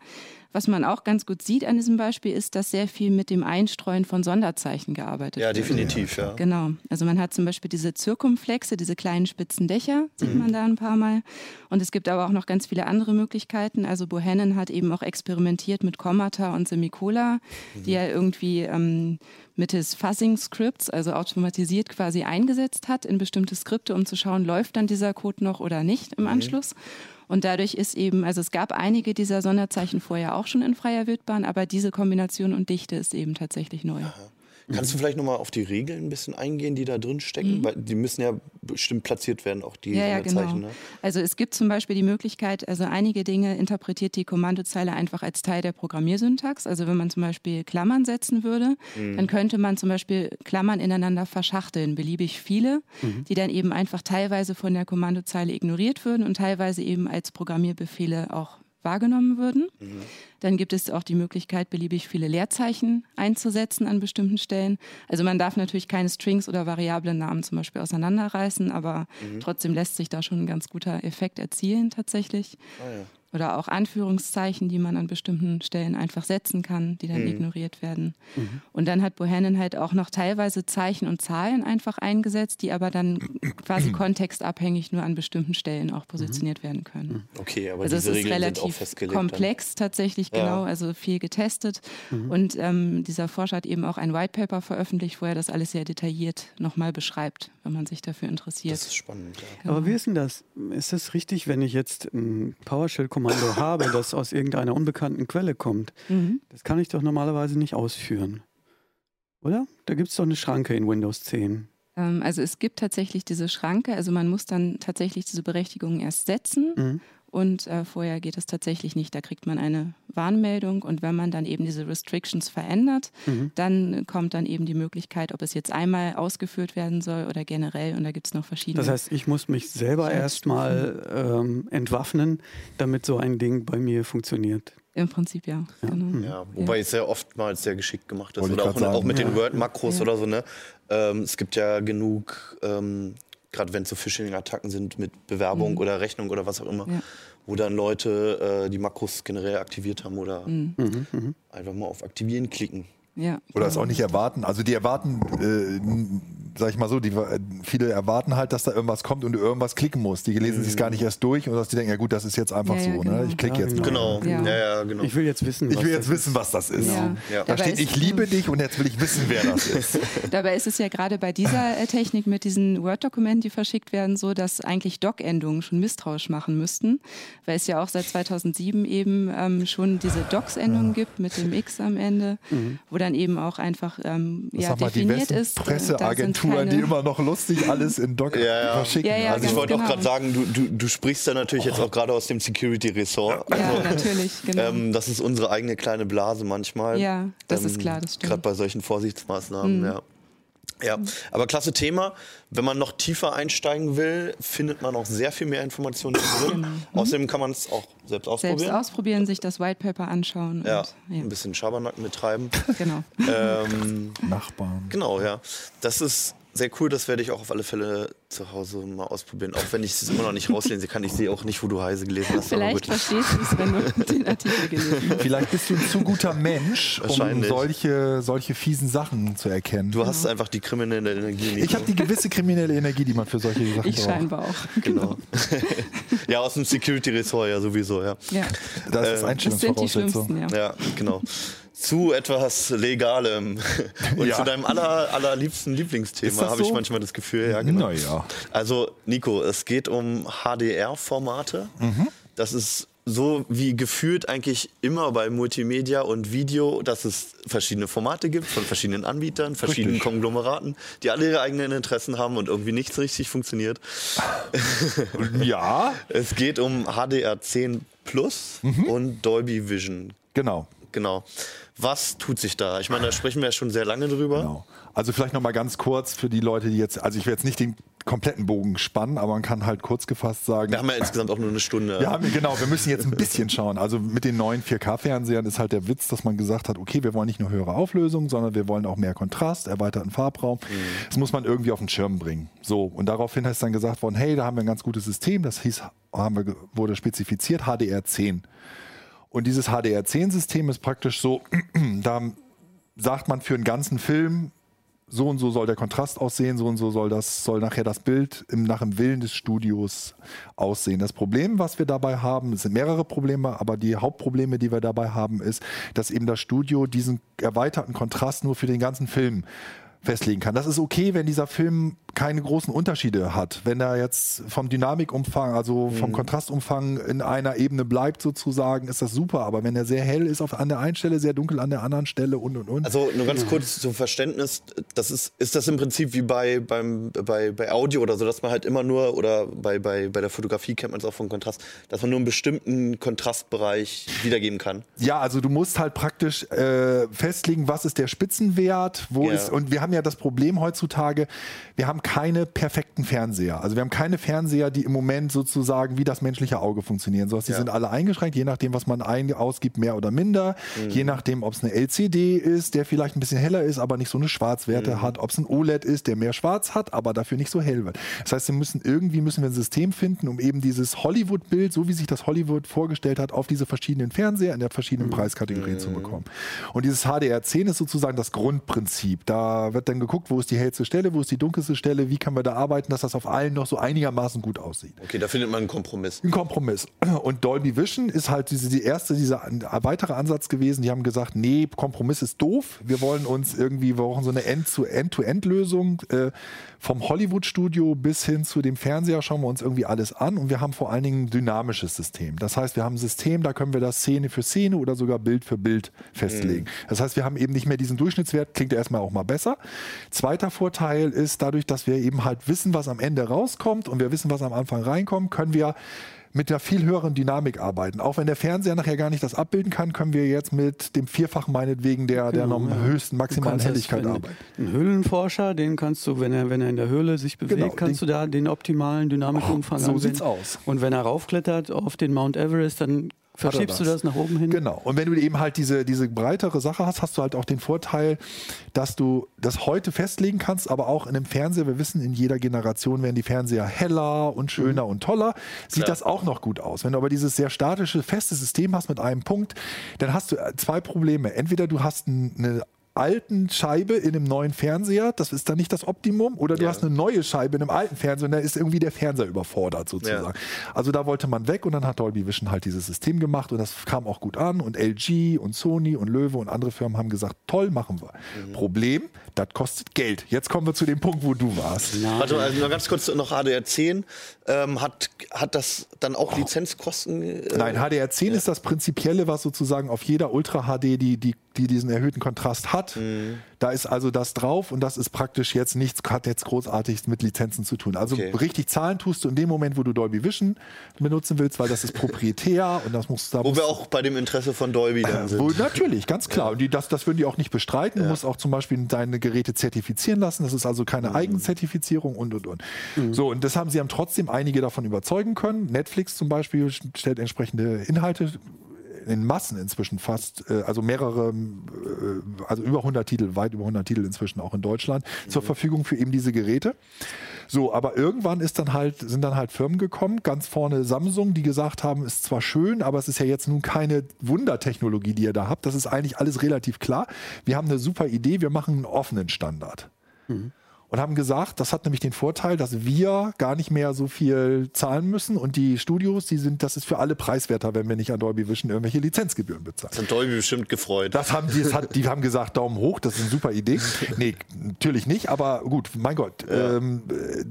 Was man auch ganz gut sieht an diesem Beispiel ist, dass sehr viel mit dem Einstreuen von Sonderzeichen gearbeitet ja, wird. Ja, definitiv, ja. Genau. Also man hat zum Beispiel diese Zirkumflexe, diese kleinen spitzen Dächer, sieht mhm. man da ein paar Mal. Und es gibt aber auch noch ganz viele andere Möglichkeiten. Also Bohannon hat eben auch experimentiert mit Kommata und Semikola, mhm. die er irgendwie ähm, mittels Fuzzing-Scripts, also automatisiert quasi eingesetzt hat in bestimmte Skripte, um zu schauen, läuft dann dieser Code noch oder nicht im mhm. Anschluss. Und dadurch ist eben, also es gab einige dieser Sonderzeichen vorher auch schon in freier Wildbahn, aber diese Kombination und Dichte ist eben tatsächlich neu. Aha. Kannst du vielleicht nochmal auf die Regeln ein bisschen eingehen, die da drin stecken? Mhm. Weil die müssen ja bestimmt platziert werden, auch die ja, ja, genau. Zeichen. Ne? Also es gibt zum Beispiel die Möglichkeit, also einige Dinge interpretiert die Kommandozeile einfach als Teil der Programmiersyntax. Also wenn man zum Beispiel Klammern setzen würde, mhm. dann könnte man zum Beispiel Klammern ineinander verschachteln, beliebig viele, mhm. die dann eben einfach teilweise von der Kommandozeile ignoriert würden und teilweise eben als Programmierbefehle auch wahrgenommen würden. Mhm. Dann gibt es auch die Möglichkeit, beliebig viele Leerzeichen einzusetzen an bestimmten Stellen. Also man darf natürlich keine Strings oder variablen Namen zum Beispiel auseinanderreißen, aber mhm. trotzdem lässt sich da schon ein ganz guter Effekt erzielen tatsächlich. Ah, ja oder auch Anführungszeichen, die man an bestimmten Stellen einfach setzen kann, die dann mhm. ignoriert werden. Mhm. Und dann hat Bohannon halt auch noch teilweise Zeichen und Zahlen einfach eingesetzt, die aber dann quasi kontextabhängig nur an bestimmten Stellen auch positioniert mhm. werden können. Mhm. Okay, aber also diese es ist Regeln relativ komplex dann. tatsächlich, ja. genau, also viel getestet. Mhm. Und ähm, dieser Forscher hat eben auch ein White Paper veröffentlicht, wo er das alles sehr detailliert nochmal beschreibt, wenn man sich dafür interessiert. Das ist spannend. Ja. Genau. Aber wie ist denn das? Ist das richtig, wenn ich jetzt ein PowerShell Kommando habe, das aus irgendeiner unbekannten Quelle kommt, mhm. das kann ich doch normalerweise nicht ausführen. Oder? Da gibt es doch eine Schranke in Windows 10. Ähm, also es gibt tatsächlich diese Schranke, also man muss dann tatsächlich diese Berechtigung erst setzen. Mhm. Und äh, vorher geht es tatsächlich nicht. Da kriegt man eine Warnmeldung und wenn man dann eben diese Restrictions verändert, mhm. dann kommt dann eben die Möglichkeit, ob es jetzt einmal ausgeführt werden soll oder generell. Und da gibt es noch verschiedene. Das heißt, ich muss mich selber erstmal ähm, entwaffnen, damit so ein Ding bei mir funktioniert. Im Prinzip ja. Ja, genau. ja wobei ja. es ja oftmals sehr geschickt gemacht ist. oder auch, auch, mit ja. den Word-Makros oder so. Ne? Ähm, es gibt ja genug ähm, gerade wenn es so Phishing-Attacken sind mit Bewerbung mhm. oder Rechnung oder was auch immer, ja. wo dann Leute äh, die Makros generell aktiviert haben oder mhm. mhm. Mhm. einfach mal auf Aktivieren klicken. Ja, oder es auch nicht erwarten. Also die erwarten äh, sag ich mal so, die, äh, viele erwarten halt, dass da irgendwas kommt und du irgendwas klicken musst. Die lesen mhm. sich es gar nicht erst durch und dass die denken, ja gut, das ist jetzt einfach ja, so, ne? genau. ne? Ich klicke jetzt genau. Mal. Genau. Ja. genau. Ich will jetzt wissen, was Ich will jetzt wissen, was das ist. Da steht, ich liebe dich und jetzt will ich wissen, wer das ist. Dabei ist es ja gerade bei dieser äh, Technik mit diesen Word-Dokumenten, die verschickt werden, so, dass eigentlich Doc-Endungen schon misstrauisch machen müssten, weil es ja auch seit 2007 eben ähm, schon diese Docs-Endung gibt mit dem X am Ende, mhm. wo dann eben auch einfach ähm, ja, definiert die ist. Presseagentur Agenturen, die immer noch lustig alles in Docker ja, ja. verschicken. Ja, ja, also ich wollte genau. auch gerade sagen, du, du, du, sprichst da natürlich oh. jetzt auch gerade aus dem Security-Ressort. Ja, also, natürlich, genau. Ähm, das ist unsere eigene kleine Blase manchmal. Ja, das ähm, ist klar, das stimmt. Gerade bei solchen Vorsichtsmaßnahmen, mhm. ja. Ja, aber klasse Thema. Wenn man noch tiefer einsteigen will, findet man auch sehr viel mehr Informationen drin. Mhm. Außerdem kann man es auch selbst ausprobieren. Selbst ausprobieren, sich das White Paper anschauen. Ja, und, ja. ein bisschen Schabernack betreiben. genau. Ähm, Nachbarn. Genau, ja. Das ist sehr cool, das werde ich auch auf alle Fälle zu Hause mal ausprobieren. Auch wenn ich es immer noch nicht rauslesen kann, ich sehe auch nicht, wo du Heise gelesen hast. Vielleicht verstehst du es, wenn du den Artikel gelesen hast. Vielleicht bist du ein zu guter Mensch, um solche, solche fiesen Sachen zu erkennen. Du hast einfach die kriminelle Energie. Nico. Ich habe die gewisse kriminelle Energie, die man für solche Sachen braucht. Ich scheinbar auch. Genau. ja, aus dem Security-Ressort ja sowieso, ja. ja. Das ist Einstellungsvoraussetzung. Ja. ja, genau zu etwas Legalem und ja. zu deinem aller, allerliebsten Lieblingsthema, habe so? ich manchmal das Gefühl. Ja, genau. Naja. Also, Nico, es geht um HDR-Formate. Mhm. Das ist so wie gefühlt eigentlich immer bei Multimedia und Video, dass es verschiedene Formate gibt von verschiedenen Anbietern, verschiedenen richtig. Konglomeraten, die alle ihre eigenen Interessen haben und irgendwie nichts richtig funktioniert. Ja. es geht um HDR10 Plus mhm. und Dolby Vision. Genau. Genau. Was tut sich da? Ich meine, da sprechen wir ja schon sehr lange drüber. Genau. Also vielleicht noch mal ganz kurz für die Leute, die jetzt, also ich will jetzt nicht den kompletten Bogen spannen, aber man kann halt kurz gefasst sagen. Wir haben ja insgesamt auch nur eine Stunde. Haben, genau, wir müssen jetzt ein bisschen schauen. Also mit den neuen 4K-Fernsehern ist halt der Witz, dass man gesagt hat, okay, wir wollen nicht nur höhere Auflösung, sondern wir wollen auch mehr Kontrast, erweiterten Farbraum. Mhm. Das muss man irgendwie auf den Schirm bringen. So, und daraufhin ist dann gesagt worden, hey, da haben wir ein ganz gutes System, das hieß, haben wir, wurde spezifiziert HDR10. Und dieses HDR10-System ist praktisch so, da sagt man für einen ganzen Film, so und so soll der Kontrast aussehen, so und so soll das, soll nachher das Bild im, nach dem Willen des Studios aussehen. Das Problem, was wir dabei haben, es sind mehrere Probleme, aber die Hauptprobleme, die wir dabei haben, ist, dass eben das Studio diesen erweiterten Kontrast nur für den ganzen Film festlegen kann. Das ist okay, wenn dieser Film keine großen Unterschiede hat. Wenn er jetzt vom Dynamikumfang, also vom Mhm. Kontrastumfang in einer Ebene bleibt sozusagen, ist das super. Aber wenn er sehr hell ist auf, an der einen Stelle, sehr dunkel an der anderen Stelle und und und. Also nur ganz kurz zum Verständnis, das ist, ist das im Prinzip wie bei, beim, bei, bei Audio oder so, dass man halt immer nur, oder bei, bei, bei der Fotografie kennt man es auch vom Kontrast, dass man nur einen bestimmten Kontrastbereich wiedergeben kann. Ja, also du musst halt praktisch äh, festlegen, was ist der Spitzenwert, wo Ja. ist und wir haben ja das Problem heutzutage, wir haben keine perfekten Fernseher. Also wir haben keine Fernseher, die im Moment sozusagen wie das menschliche Auge funktionieren. So, die Ja. sind alle eingeschränkt, je nachdem, was man ein ausgibt, mehr oder minder, Mhm. je nachdem, ob es eine LCD ist, der vielleicht ein bisschen heller ist, aber nicht so eine Schwarzwerte Mhm. hat, ob es ein OLED ist, der mehr Schwarz hat, aber dafür nicht so hell wird. Das heißt, wir müssen irgendwie müssen wir ein System finden, um eben dieses Hollywood-Bild, so wie sich das Hollywood vorgestellt hat, auf diese verschiedenen Fernseher in der verschiedenen Preiskategorien zu bekommen. Und dieses HDR10 ist sozusagen das Grundprinzip. Da wird dann geguckt, wo ist die hellste Stelle, wo ist die dunkelste Stelle, wie können wir da arbeiten, dass das auf allen noch so einigermaßen gut aussieht. Okay, da findet man einen Kompromiss. Ein Kompromiss. Und Dolby Vision ist halt diese, die erste, dieser weitere Ansatz gewesen. Die haben gesagt, nee, Kompromiss ist doof. Wir wollen uns irgendwie, wir brauchen so eine End-to-End-to-End-Lösung. Äh, vom Hollywood-Studio bis hin zu dem Fernseher schauen wir uns irgendwie alles an. Und wir haben vor allen Dingen ein dynamisches System. Das heißt, wir haben ein System, da können wir das Szene für Szene oder sogar Bild für Bild festlegen. Das heißt, wir haben eben nicht mehr diesen Durchschnittswert, klingt ja erstmal auch mal besser. Zweiter Vorteil ist dadurch, dass wir eben halt wissen, was am Ende rauskommt und wir wissen, was am Anfang reinkommt, können wir mit einer viel höheren Dynamik arbeiten. Auch wenn der Fernseher nachher gar nicht das abbilden kann, können wir jetzt mit dem Vierfachen meinetwegen der, der Genau, noch ja. höchsten maximalen das, Helligkeit wenn arbeiten. Ein Höhlenforscher, den kannst du, wenn er, wenn er in der Höhle sich bewegt, Genau, kannst den- du da den optimalen Dynamikumfang Oh, so anwenden. sieht's aus. Und wenn er raufklettert auf den Mount Everest, dann verschiebst du das. das nach oben hin. Genau. Und wenn du eben halt diese, diese breitere Sache hast, hast du halt auch den Vorteil, dass du das heute festlegen kannst, aber auch in einem Fernseher, wir wissen, in jeder Generation werden die Fernseher heller und schöner und toller, sieht Klar. das auch noch gut aus. Wenn du aber dieses sehr statische, feste System hast mit einem Punkt, dann hast du äh, zwei Probleme. Entweder du hast ein- eine alten Scheibe in einem neuen Fernseher, das ist dann nicht das Optimum, oder du Ja. hast eine neue Scheibe in einem alten Fernseher und da ist irgendwie der Fernseher überfordert sozusagen. Ja. Also da wollte man weg und dann hat Dolby Vision halt dieses System gemacht und das kam auch gut an und LG und Sony und Löwe und andere Firmen haben gesagt, toll, machen wir. Problem, das kostet Geld. Jetzt kommen wir zu dem Punkt, wo du warst. Warte, also noch ganz kurz noch HDR10. Ähm, hat, hat das dann auch Lizenzkosten? äh, Nein, HDR10 ist das Prinzipielle, was sozusagen auf jeder Ultra HD, die, die, die diesen erhöhten Kontrast hat. Da ist also das drauf und das ist praktisch jetzt nichts, hat jetzt großartig mit Lizenzen zu tun. Also Okay. richtig zahlen tust du in dem Moment, wo du Dolby Vision benutzen willst, weil das ist proprietär und das muss da Wo wir auch bei dem Interesse von Dolby dann sind. Wo, natürlich, ganz klar. Und die, das, das würden die auch nicht bestreiten. Du musst auch zum Beispiel deine Geräte zertifizieren lassen. Das ist also keine Eigenzertifizierung und und und. So, und das haben sie haben trotzdem einige davon überzeugen können. Netflix zum Beispiel stellt entsprechende Inhalte in Massen inzwischen fast, äh, also mehrere, äh, also über 100 Titel, weit über 100 Titel inzwischen auch in Deutschland zur Verfügung für eben diese Geräte. So, aber irgendwann ist dann halt, sind dann halt Firmen gekommen, ganz vorne Samsung, die gesagt haben, ist zwar schön, aber es ist ja jetzt nun keine Wundertechnologie, die ihr da habt. Das ist eigentlich alles relativ klar. Wir haben eine super Idee, wir machen einen offenen Standard. Und haben gesagt, das hat nämlich den Vorteil, dass wir gar nicht mehr so viel zahlen müssen und die Studios, die sind, das ist für alle preiswerter, wenn wir nicht an Dolby Vision irgendwelche Lizenzgebühren bezahlen. Das hat Dolby bestimmt gefreut. Das haben die, das hat, die haben gesagt, Daumen hoch, das ist eine super Idee. Nee, natürlich nicht, aber gut, mein Gott. Ähm, äh,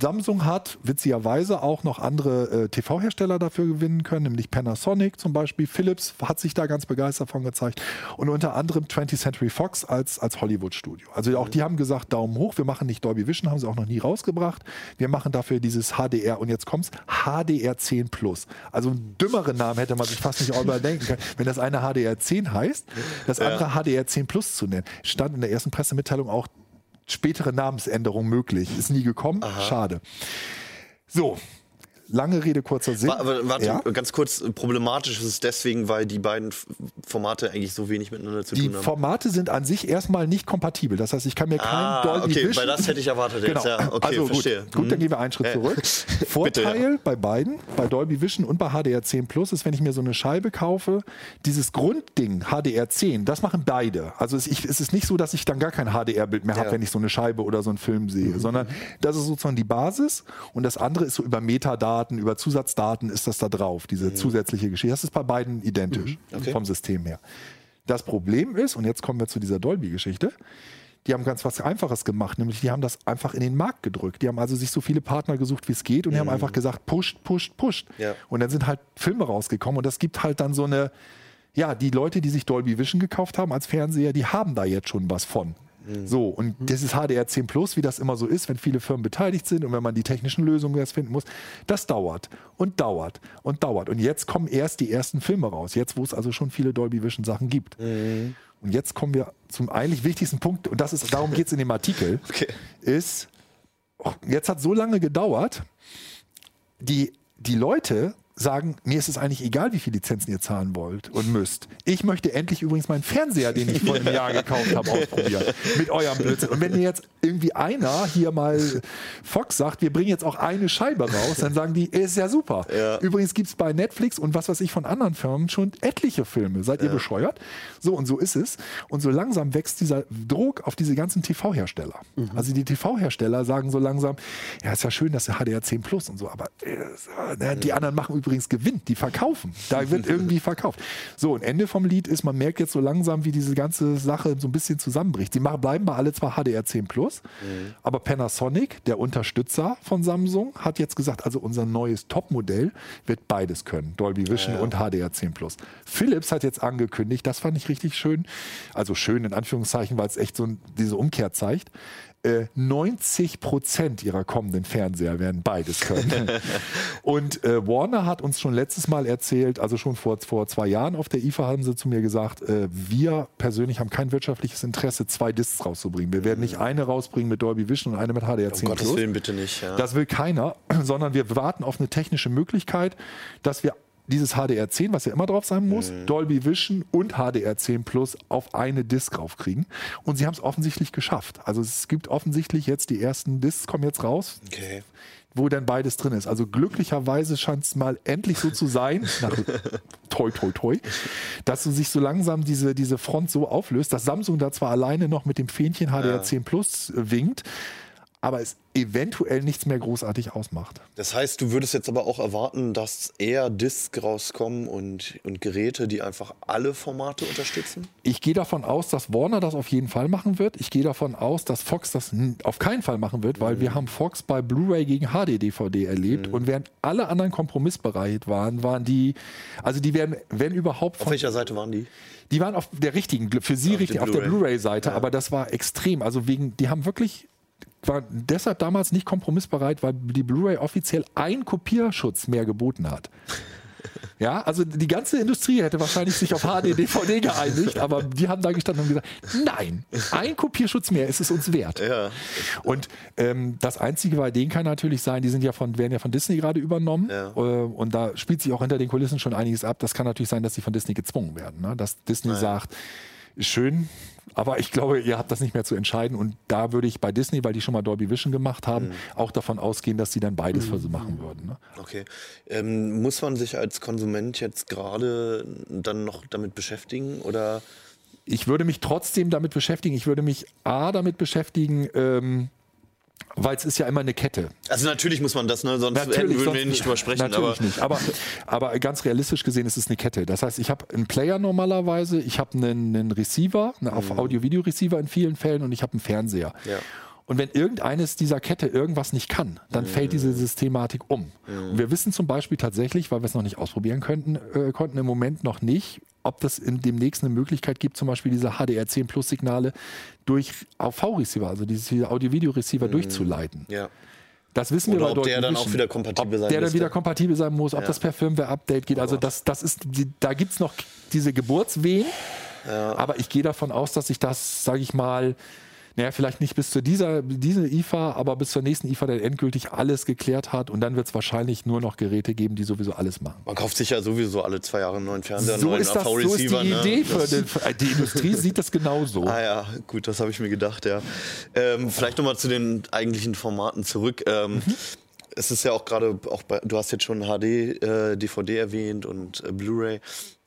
Samsung hat witzigerweise auch noch andere äh, TV-Hersteller dafür gewinnen können, nämlich Panasonic zum Beispiel. Philips hat sich da ganz begeistert von gezeigt. Und unter anderem 20th Century Fox als, als Hollywood-Studio. Also auch die haben gesagt, Daumen hoch, wir machen nicht Dolby Vision, haben sie auch noch nie rausgebracht. Wir machen dafür dieses HDR und jetzt kommt's, HDR 10 Plus. Also einen dümmeren Namen hätte man sich fast nicht überdenken können. Wenn das eine HDR 10 heißt, das andere HDR 10 Plus zu nennen. Stand in der ersten Pressemitteilung auch spätere Namensänderung möglich. Ist nie gekommen. Schade. So. Lange Rede, kurzer Sinn. Wa- Aber warte, Ja? ganz kurz, problematisch ist es deswegen, weil die beiden Formate eigentlich so wenig miteinander zu Die tun haben. Formate sind an sich erstmal nicht kompatibel. Das heißt, ich kann mir kein Ah, Dolby okay, Vision... weil das hätte ich erwartet jetzt, Genau. ja. Okay, also gut, verstehe. gut, dann Mhm. gehen wir einen Schritt Äh, zurück. Vorteil Bitte, ja. bei beiden, bei Dolby Vision und bei HDR 10 Plus, ist, wenn ich mir so eine Scheibe kaufe, dieses Grundding HDR 10, das machen beide. Also es, ich, es ist nicht so, dass ich dann gar kein HDR-Bild mehr habe, wenn ich so eine Scheibe oder so einen Film sehe, sondern das ist sozusagen die Basis und das andere ist so über Metadaten, über Zusatzdaten ist das da drauf, diese zusätzliche Geschichte. Das ist bei beiden identisch Okay. vom System her. Das Problem ist, und jetzt kommen wir zu dieser Dolby-Geschichte, die haben ganz was Einfaches gemacht, nämlich die haben das einfach in den Markt gedrückt. Die haben also sich so viele Partner gesucht, wie es geht und die haben einfach gesagt, pusht, pusht, pusht. Ja. Und dann sind halt Filme rausgekommen und das gibt halt dann so eine, ja, die Leute, die sich Dolby Vision gekauft haben als Fernseher, die haben da jetzt schon was von. So, und das ist HDR 10 Plus, wie das immer so ist, wenn viele Firmen beteiligt sind und wenn man die technischen Lösungen erst finden muss. Das dauert und dauert und dauert. Und jetzt kommen erst die ersten Filme raus, jetzt wo es also schon viele Dolby Vision Sachen gibt. Und jetzt kommen wir zum eigentlich wichtigsten Punkt, und das ist, darum geht es in dem Artikel, Okay. ist, oh, jetzt hat so lange gedauert, die, die Leute sagen, mir ist es eigentlich egal, wie viele Lizenzen ihr zahlen wollt und müsst. Ich möchte endlich übrigens meinen Fernseher, den ich vor einem Jahr gekauft habe, ausprobieren. Mit eurem Blödsinn. Und wenn mir jetzt irgendwie einer hier mal Fox sagt, wir bringen jetzt auch eine Scheibe raus, dann sagen die, ist ja super. Ja. Übrigens gibt es bei Netflix und was weiß ich von anderen Firmen schon etliche Filme. Seid ihr bescheuert? So und so ist es. Und so langsam wächst dieser Druck auf diese ganzen TV-Hersteller. Also die TV-Hersteller sagen so langsam, ja, ist ja schön, dass der HDR 10 Plus und so, aber äh, ne, die anderen machen übrigens Gewinn, die verkaufen. Da wird irgendwie verkauft. So, und Ende vom Lied ist, man merkt jetzt so langsam, wie diese ganze Sache so ein bisschen zusammenbricht. Sie machen, bleiben bei alle zwar HDR 10 Plus, aber Panasonic, der Unterstützer von Samsung, hat jetzt gesagt, also unser neues Topmodell wird beides können. Dolby Vision und HDR 10 Plus. Philips hat jetzt angekündigt, das fand ich richtig schön, also schön in Anführungszeichen, weil es echt so diese Umkehr zeigt. Äh, 90 Prozent ihrer kommenden Fernseher werden beides können. und äh, Warner hat uns schon letztes Mal erzählt, also schon vor, vor zwei Jahren auf der IFA haben sie zu mir gesagt, äh, wir persönlich haben kein wirtschaftliches Interesse, zwei Discs rauszubringen. Wir werden nicht eine rausbringen mit Dolby Vision und eine mit HDR 10 Um Gottes. Willen bitte nicht. Ja. Das will keiner, sondern wir warten auf eine technische Möglichkeit, dass wir dieses HDR 10, was ja immer drauf sein muss, Mhm. Dolby Vision und HDR 10 Plus auf eine Disc raufkriegen. Und sie haben es offensichtlich geschafft. Also es gibt offensichtlich jetzt die ersten Discs kommen jetzt raus, okay. wo dann beides drin ist. Also glücklicherweise scheint es mal endlich so zu sein, nach toi toi toi, dass so sich so langsam diese, diese Front so auflöst, dass Samsung da zwar alleine noch mit dem Fähnchen HDR 10 Plus winkt, aber es eventuell nichts mehr großartig ausmacht. Das heißt, du würdest jetzt aber auch erwarten, dass eher Discs rauskommen und, und Geräte, die einfach alle Formate unterstützen? Ich gehe davon aus, dass Warner das auf jeden Fall machen wird. Ich gehe davon aus, dass Fox das auf keinen Fall machen wird, weil wir haben Fox bei Blu-ray gegen HD-DVD erlebt und während alle anderen kompromissbereit waren, waren die, also die werden, wenn überhaupt, Auf von, welcher Seite waren die? die waren auf der richtigen, für sie Auf richtig, auf der Blu-ray. Blu-ray-Seite, aber das war extrem. Also wegen, die haben wirklich war deshalb damals nicht kompromissbereit, weil die Blu-ray offiziell einen Kopierschutz mehr geboten hat. Ja, also die ganze Industrie hätte wahrscheinlich sich auf HD, DVD geeinigt, aber die haben da gestanden und gesagt, nein, ein Kopierschutz mehr ist es uns wert. Ja. Und ähm, das Einzige bei denen kann natürlich sein, die sind ja von, werden ja von Disney gerade übernommen Ja. äh, und da spielt sich auch hinter den Kulissen schon einiges ab. Das kann natürlich sein, dass sie von Disney gezwungen werden. Ne? Dass Disney sagt, ist schön, aber ich glaube, ihr habt das nicht mehr zu entscheiden und da würde ich bei Disney, weil die schon mal Dolby Vision gemacht haben, auch davon ausgehen, dass sie dann beides für sie machen würden. Ne? Okay. Ähm, muss man sich als Konsument jetzt gerade dann noch damit beschäftigen oder? Ich würde mich trotzdem damit beschäftigen. Ich würde mich A damit beschäftigen, ähm, weil es ist ja immer eine Kette. Also natürlich muss man das, ne? sonst hätten, würden wir sonst- nicht drüber sprechen. Natürlich aber nicht. Aber, aber ganz realistisch gesehen ist es eine Kette. Das heißt, ich habe einen Player normalerweise, ich habe einen, einen Receiver, einen auf Audio-Video-Receiver in vielen Fällen und ich habe einen Fernseher. Mhm. Ja. Und wenn irgendeines dieser Kette irgendwas nicht kann, dann Mhm. fällt diese Systematik um. Und wir wissen zum Beispiel tatsächlich, weil wir es noch nicht ausprobieren könnten, äh, konnten im Moment noch nicht, ob das in demnächst eine Möglichkeit gibt, zum Beispiel diese HDR10 Plus Signale durch AV-Receiver, also diese Audio-Video-Receiver durchzuleiten. ja. Das wissen Oder wir bei ob der dann auch Vision. wieder kompatibel sein der dann wieder kompatibel sein muss, ob Ja. das per Firmware-Update geht. Also das, das ist, die, da gibt es noch diese Geburtswehen. Aber ich gehe davon aus, dass sich das, sage ich mal, naja, vielleicht nicht bis zu dieser diese IFA, aber bis zur nächsten IFA dann endgültig alles geklärt hat. Und dann wird es wahrscheinlich nur noch Geräte geben, die sowieso alles machen. Man kauft sich ja sowieso alle zwei Jahre einen neuen Fernseher, einen So neuen ist, das, so ist die ne? Idee. Für den, die Industrie sieht das genauso. Ah ja, gut, das habe ich mir gedacht, ja. Ähm, vielleicht nochmal zu den eigentlichen Formaten zurück. Ähm, Es ist ja auch gerade, auch bei, du hast jetzt schon HD, äh, DVD erwähnt und äh, Blu-ray.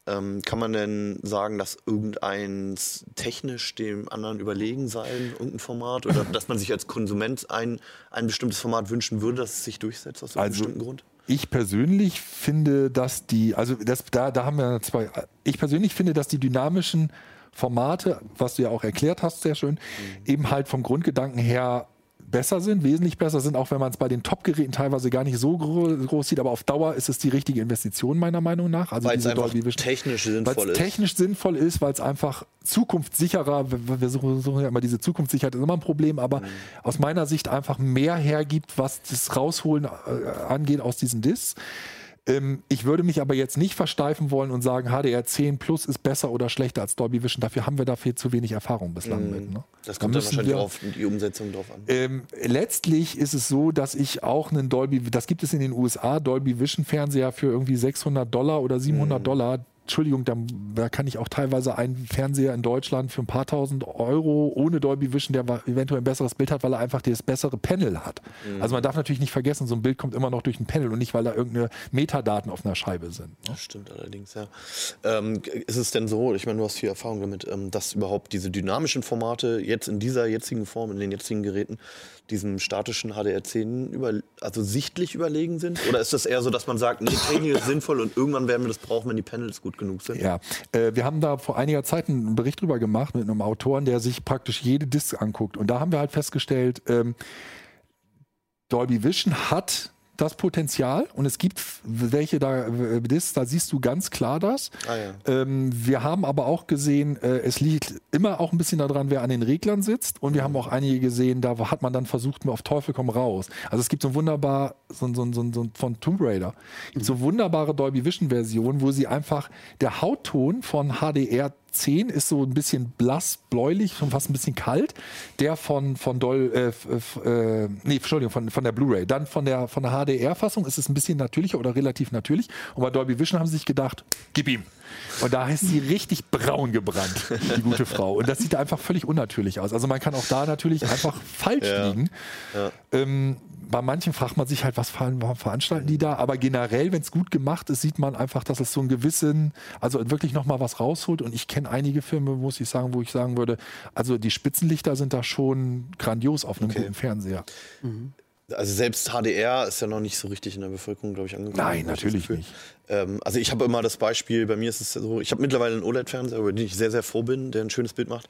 Ähm, kann man denn sagen, dass irgendeins technisch dem anderen überlegen sei, irgendein Format? Oder dass man sich als Konsument ein, ein bestimmtes Format wünschen würde, dass es sich durchsetzt aus einem Also- bestimmten Grund? Ich persönlich finde, dass die, also das, da, da haben wir zwei, ich persönlich finde, dass die dynamischen Formate, was du ja auch erklärt hast, sehr schön, mhm. eben halt vom Grundgedanken her besser sind, wesentlich besser sind, auch wenn man es bei den Top-Geräten teilweise gar nicht so groß sieht, aber auf Dauer ist es die richtige Investition meiner Meinung nach. Also weil es einfach technisch sinnvoll ist. technisch sinnvoll ist, weil es einfach zukunftssicherer, wir suchen ja immer diese Zukunftssicherheit, ist immer ein Problem, aber mhm. aus meiner Sicht einfach mehr hergibt, was das Rausholen äh, angeht aus diesen Discs. Ähm, ich würde mich aber jetzt nicht versteifen wollen und sagen, HDR 10 Plus ist besser oder schlechter als Dolby Vision. Dafür haben wir dafür zu wenig Erfahrung bislang mm, mit. Ne? Das kommt da dann wahrscheinlich wir, auf die Umsetzung drauf an. Ähm, letztlich ist es so, dass ich auch einen Dolby, das gibt es in den USA, Dolby Vision Fernseher für irgendwie 600 Dollar oder 700 mm. Dollar Entschuldigung, da, da, kann ich auch teilweise einen Fernseher in Deutschland für ein paar tausend Euro ohne Dolby Vision, der eventuell ein besseres Bild hat, weil er einfach das bessere Panel hat. Mhm. Also man darf natürlich nicht vergessen, so ein Bild kommt immer noch durch ein Panel und nicht, weil da irgendeine Metadaten auf einer Scheibe sind. Ne? Das stimmt allerdings, ja. Ähm, ist es denn so, ich meine, du hast viel Erfahrung damit, ähm, dass überhaupt diese dynamischen Formate jetzt in dieser jetzigen Form, in den jetzigen Geräten, diesem statischen HDR10 über, also sichtlich überlegen sind? Oder ist das eher so, dass man sagt, nee, Technik ist sinnvoll und irgendwann werden wir das brauchen, wenn die Panels gut genug sind? Ja, äh, wir haben da vor einiger Zeit einen Bericht drüber gemacht mit einem Autoren, der sich praktisch jede Disk anguckt. Und da haben wir halt festgestellt, ähm, Dolby Vision hat das Potenzial und es gibt welche da, das, da siehst du ganz klar das. Ah, ja. ähm, wir haben aber auch gesehen, äh, es liegt immer auch ein bisschen daran, wer an den Reglern sitzt und wir haben auch einige gesehen, da hat man dann versucht, nur auf Teufel komm raus. Also es gibt so wunderbar, so, so, so, so von Tomb Raider, gibt so wunderbare Dolby Vision Versionen, wo sie einfach der Hautton von HDR 10 ist so ein bisschen blass, bläulich, schon fast ein bisschen kalt. Der von, von Doll, äh, äh, nee, Entschuldigung, von, von der Blu-ray. Dann von der, von der HDR-Fassung ist es ein bisschen natürlicher oder relativ natürlich. Und bei Dolby Vision haben sie sich gedacht, gib ihm. Und da ist sie richtig braun gebrannt, die gute Frau. Und das sieht einfach völlig unnatürlich aus. Also man kann auch da natürlich einfach falsch ja. liegen. Ja. Ähm, bei manchen fragt man sich halt, was veranstalten die da? Aber generell, wenn es gut gemacht ist, sieht man einfach, dass es so einen gewissen, also wirklich nochmal was rausholt. Und ich kenne einige Filme, muss ich sagen, wo ich sagen würde, also die Spitzenlichter sind da schon grandios auf einem okay. guten Fernseher. Mhm. Also selbst HDR ist ja noch nicht so richtig in der Bevölkerung, glaube ich, angekommen. Nein, natürlich nicht. Ähm, also ich habe immer das Beispiel, bei mir ist es so, ich habe mittlerweile einen OLED-Fernseher, über den ich sehr, sehr froh bin, der ein schönes Bild macht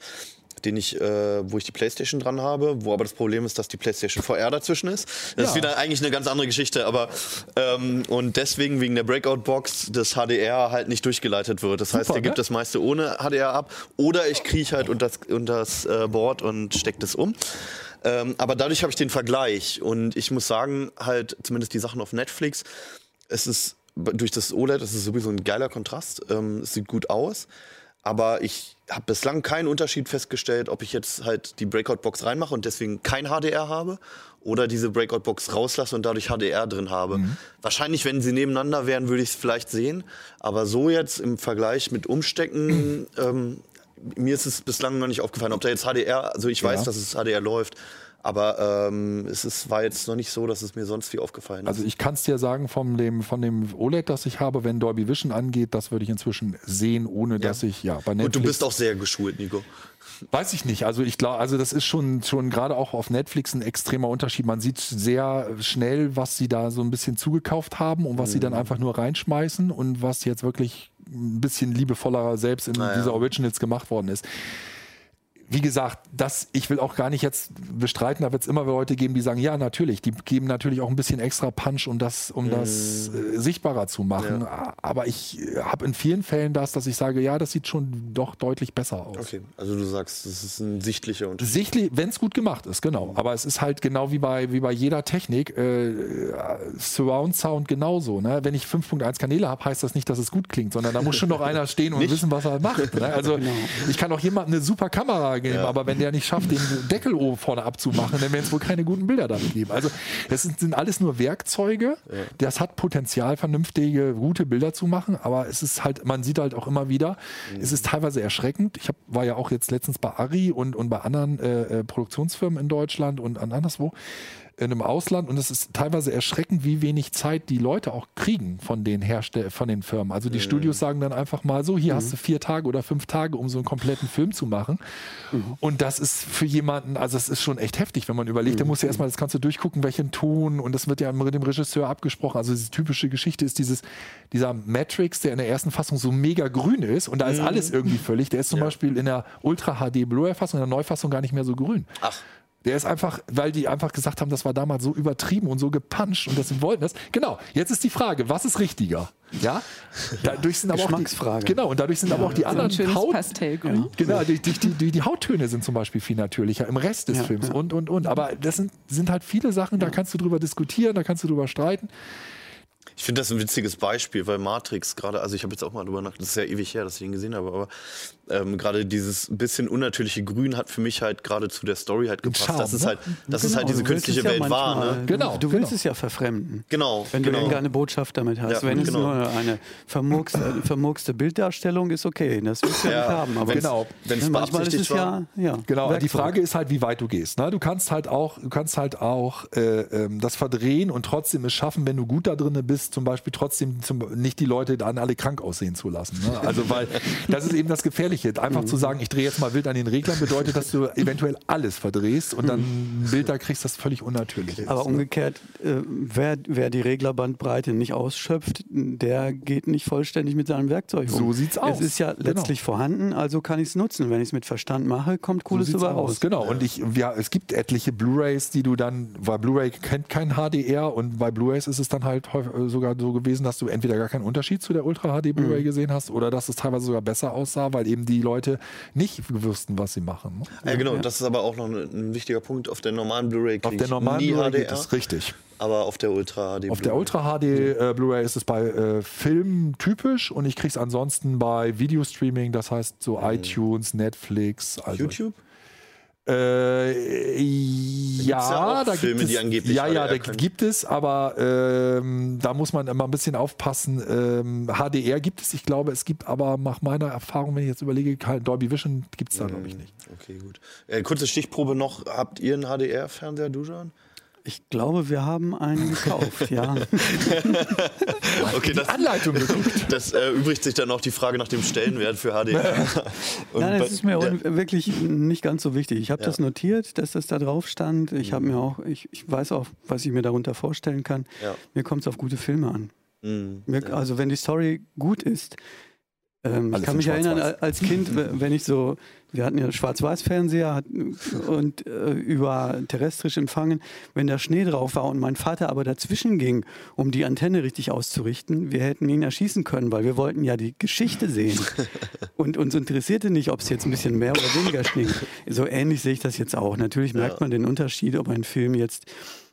den ich, äh, wo ich die Playstation dran habe, wo aber das Problem ist, dass die Playstation VR dazwischen ist. Das ja. ist wieder eigentlich eine ganz andere Geschichte, aber ähm, und deswegen wegen der Breakout-Box das HDR halt nicht durchgeleitet wird. Das Super, heißt, der ne? gibt das meiste ohne HDR ab oder ich kriege halt unter das, unter das äh, Board und stecke das um. Ähm, aber dadurch habe ich den Vergleich und ich muss sagen, halt zumindest die Sachen auf Netflix, es ist durch das OLED, das ist sowieso ein geiler Kontrast. Ähm, es sieht gut aus. Aber ich habe bislang keinen Unterschied festgestellt, ob ich jetzt halt die Breakout-Box reinmache und deswegen kein HDR habe oder diese Breakout-Box rauslasse und dadurch HDR drin habe. Mhm. Wahrscheinlich, wenn sie nebeneinander wären, würde ich es vielleicht sehen. Aber so jetzt im Vergleich mit Umstecken, ähm, mir ist es bislang noch nicht aufgefallen, ob da jetzt HDR, also ich weiß, dass es HDR läuft, aber ähm, es ist, war jetzt noch nicht so, dass es mir sonst viel aufgefallen ist. Also ich kann es dir sagen, von dem, von dem OLED, das ich habe, wenn Dolby Vision angeht, das würde ich inzwischen sehen, ohne ja. dass ich, ja, bei Netflix... Und du bist auch sehr geschult, Nico. Weiß ich nicht. Also ich glaube, also das ist schon, schon gerade auch auf Netflix ein extremer Unterschied. Man sieht sehr schnell, was sie da so ein bisschen zugekauft haben und was mhm. sie dann mhm. einfach nur reinschmeißen und was jetzt wirklich ein bisschen liebevoller selbst in naja. dieser Originals gemacht worden ist wie gesagt, das, ich will auch gar nicht jetzt bestreiten, da wird es immer Leute geben, die sagen, ja, natürlich, die geben natürlich auch ein bisschen extra Punch, um das, um das äh, sichtbarer zu machen. Ja. Aber ich habe in vielen Fällen das, dass ich sage, ja, das sieht schon doch deutlich besser aus. Okay, also du sagst, das ist ein sichtlicher Unterschied. Sichtlich, wenn es gut gemacht ist, genau. Aber es ist halt genau wie bei, wie bei jeder Technik, äh, Surround Sound genauso. Ne? Wenn ich 5.1 Kanäle habe, heißt das nicht, dass es gut klingt, sondern da muss schon noch einer stehen und wissen, was er macht. Ne? Also genau. ich kann auch jemandem eine super Kamera geben, ja. aber wenn der nicht schafft, den Deckel oben vorne abzumachen, dann werden es wohl keine guten Bilder damit geben. Also das sind, sind alles nur Werkzeuge. Ja. Das hat Potenzial, vernünftige, gute Bilder zu machen, aber es ist halt, man sieht halt auch immer wieder, mhm. es ist teilweise erschreckend. Ich hab, war ja auch jetzt letztens bei Ari und, und bei anderen äh, äh Produktionsfirmen in Deutschland und an anderswo in einem Ausland und es ist teilweise erschreckend, wie wenig Zeit die Leute auch kriegen von den Herstell von den Firmen. Also die mhm. Studios sagen dann einfach mal so, hier mhm. hast du vier Tage oder fünf Tage, um so einen kompletten Film zu machen. Mhm. Und das ist für jemanden, also es ist schon echt heftig, wenn man überlegt, da musst du erstmal das Ganze durchgucken, welchen Ton und das wird ja mit dem Regisseur abgesprochen. Also diese typische Geschichte ist dieses, dieser Matrix, der in der ersten Fassung so mega grün ist und da ist mhm. alles irgendwie völlig. Der ist zum ja. Beispiel in der Ultra HD Blu-ray-Fassung, in der Neufassung gar nicht mehr so grün. Ach. Der ist einfach, weil die einfach gesagt haben, das war damals so übertrieben und so gepuncht und das wollten das. Genau, jetzt ist die Frage, was ist richtiger? Ja, dadurch sind aber auch die, genau und dadurch sind ja, aber auch die anderen so Haut, Pastellgrün. Genau, die, die, die, die, Hauttöne sind zum Beispiel viel natürlicher im Rest des ja, Films ja. und und und. Aber das sind, sind halt viele Sachen, da kannst du drüber diskutieren, da kannst du drüber streiten. Ich finde das ein witziges Beispiel, weil Matrix gerade, also ich habe jetzt auch mal drüber nachgedacht, das ist ja ewig her, dass ich ihn gesehen habe, aber ähm, gerade dieses bisschen unnatürliche Grün hat für mich halt gerade zu der Story halt gepasst. Charme, dass es halt, dass genau, es halt diese künstliche Welt ja war. Ne? Genau. Du, du willst genau. es ja verfremden. Genau. Wenn genau. du irgendeine Botschaft damit hast. Ja, Wenn genau. es nur eine vermurkste, vermurkste Bilddarstellung ist, okay, das willst du ja, nicht haben. Aber genau. Wenn es manchmal ist es ja, ja Genau. Werkzeug. Die Frage ist halt, wie weit du gehst. Ne? Du kannst halt auch, du kannst halt auch äh, ähm, das verdrehen und trotzdem es schaffen, wenn du gut da drin bist, zum Beispiel trotzdem zum, nicht die Leute dann alle krank aussehen zu lassen. Ne? Also weil das ist eben das Gefährliche, einfach zu sagen, ich drehe jetzt mal wild an den Reglern, bedeutet, dass du eventuell alles verdrehst und dann ein Bild da kriegst, das völlig unnatürlich ist. Aber umgekehrt, äh, wer, wer die Reglerbandbreite nicht ausschöpft, der geht nicht vollständig mit seinem Werkzeug um. So sieht's aus. Es ist ja genau. letztlich vorhanden, also kann ich es nutzen. Wenn ich es mit Verstand mache, kommt Cooles so dabei raus. Genau, und ich, ja, es gibt etliche Blu-Rays, die du dann, weil Blu-ray kennt kein HDR und bei Blu-Rays ist es dann halt sogar so gewesen, dass du entweder gar keinen Unterschied zu der Ultra HD Blu-ray mhm. gesehen hast oder dass es teilweise sogar besser aussah, weil eben die Leute nicht wüssten, was sie machen. Ne? Ja, genau, ja. das ist aber auch noch ein, wichtiger Punkt. Auf der normalen Blu-ray Auf der normalen Blu-ray geht das richtig. Aber auf der Ultra HD Auf der Ultra HD äh, Blu-ray ist es bei äh, Filmen typisch und ich kriege es ansonsten bei Videostreaming, das heißt so mhm. iTunes, Netflix. Also YouTube? Äh, ja, da Filme, gibt es, angeblich ja, ja, da gibt es, aber ähm, da muss man immer ein bisschen aufpassen. Ähm, HDR gibt es, ich glaube, es gibt aber nach meiner Erfahrung, wenn ich jetzt überlege, Dolby Vision gibt es da, glaube ich, nicht. Okay, gut. Äh, kurze Stichprobe noch: Habt ihr einen HDR-Fernseher, Dujan? Ich glaube, wir haben einen gekauft, ja. okay, das, Anleitung geguckt. Das äh, übrigt sich dann auch die Frage nach dem Stellenwert für HDR. Nein, das ist mir ja. wirklich nicht ganz so wichtig. Ich habe ja. das notiert, dass das da drauf stand. Ich habe mhm. mir auch, ich, ich, weiß auch, was ich mir darunter vorstellen kann. Ja. Mir kommt es auf gute Filme an. Mhm. Mir, also wenn die Story gut ist, ähm, ich kann mich erinnern, als Kind, wenn ich so, wir hatten ja Schwarz-Weiß-Fernseher und äh, über terrestrisch empfangen, wenn da Schnee drauf war und mein Vater aber dazwischen ging, um die Antenne richtig auszurichten, wir hätten ihn erschießen können, weil wir wollten ja die Geschichte sehen. Und uns interessierte nicht, ob es jetzt ein bisschen mehr oder weniger Schnee. So ähnlich sehe ich das jetzt auch. Natürlich merkt man den Unterschied, ob ein Film jetzt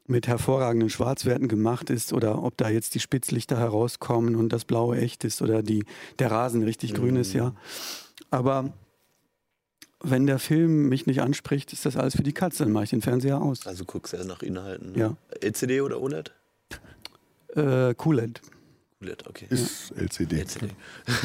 mit hervorragenden Schwarzwerten gemacht ist oder ob da jetzt die Spitzlichter herauskommen und das Blaue echt ist oder die, der Rasen richtig mhm. grün ist, ja. Aber wenn der Film mich nicht anspricht, ist das alles für die Katze, dann mache ich den Fernseher aus. Also guckst du ja nach Inhalten. Ne? Ja. LCD oder OLED? Äh, QLED. QLED, okay. Ist LCD. LCD.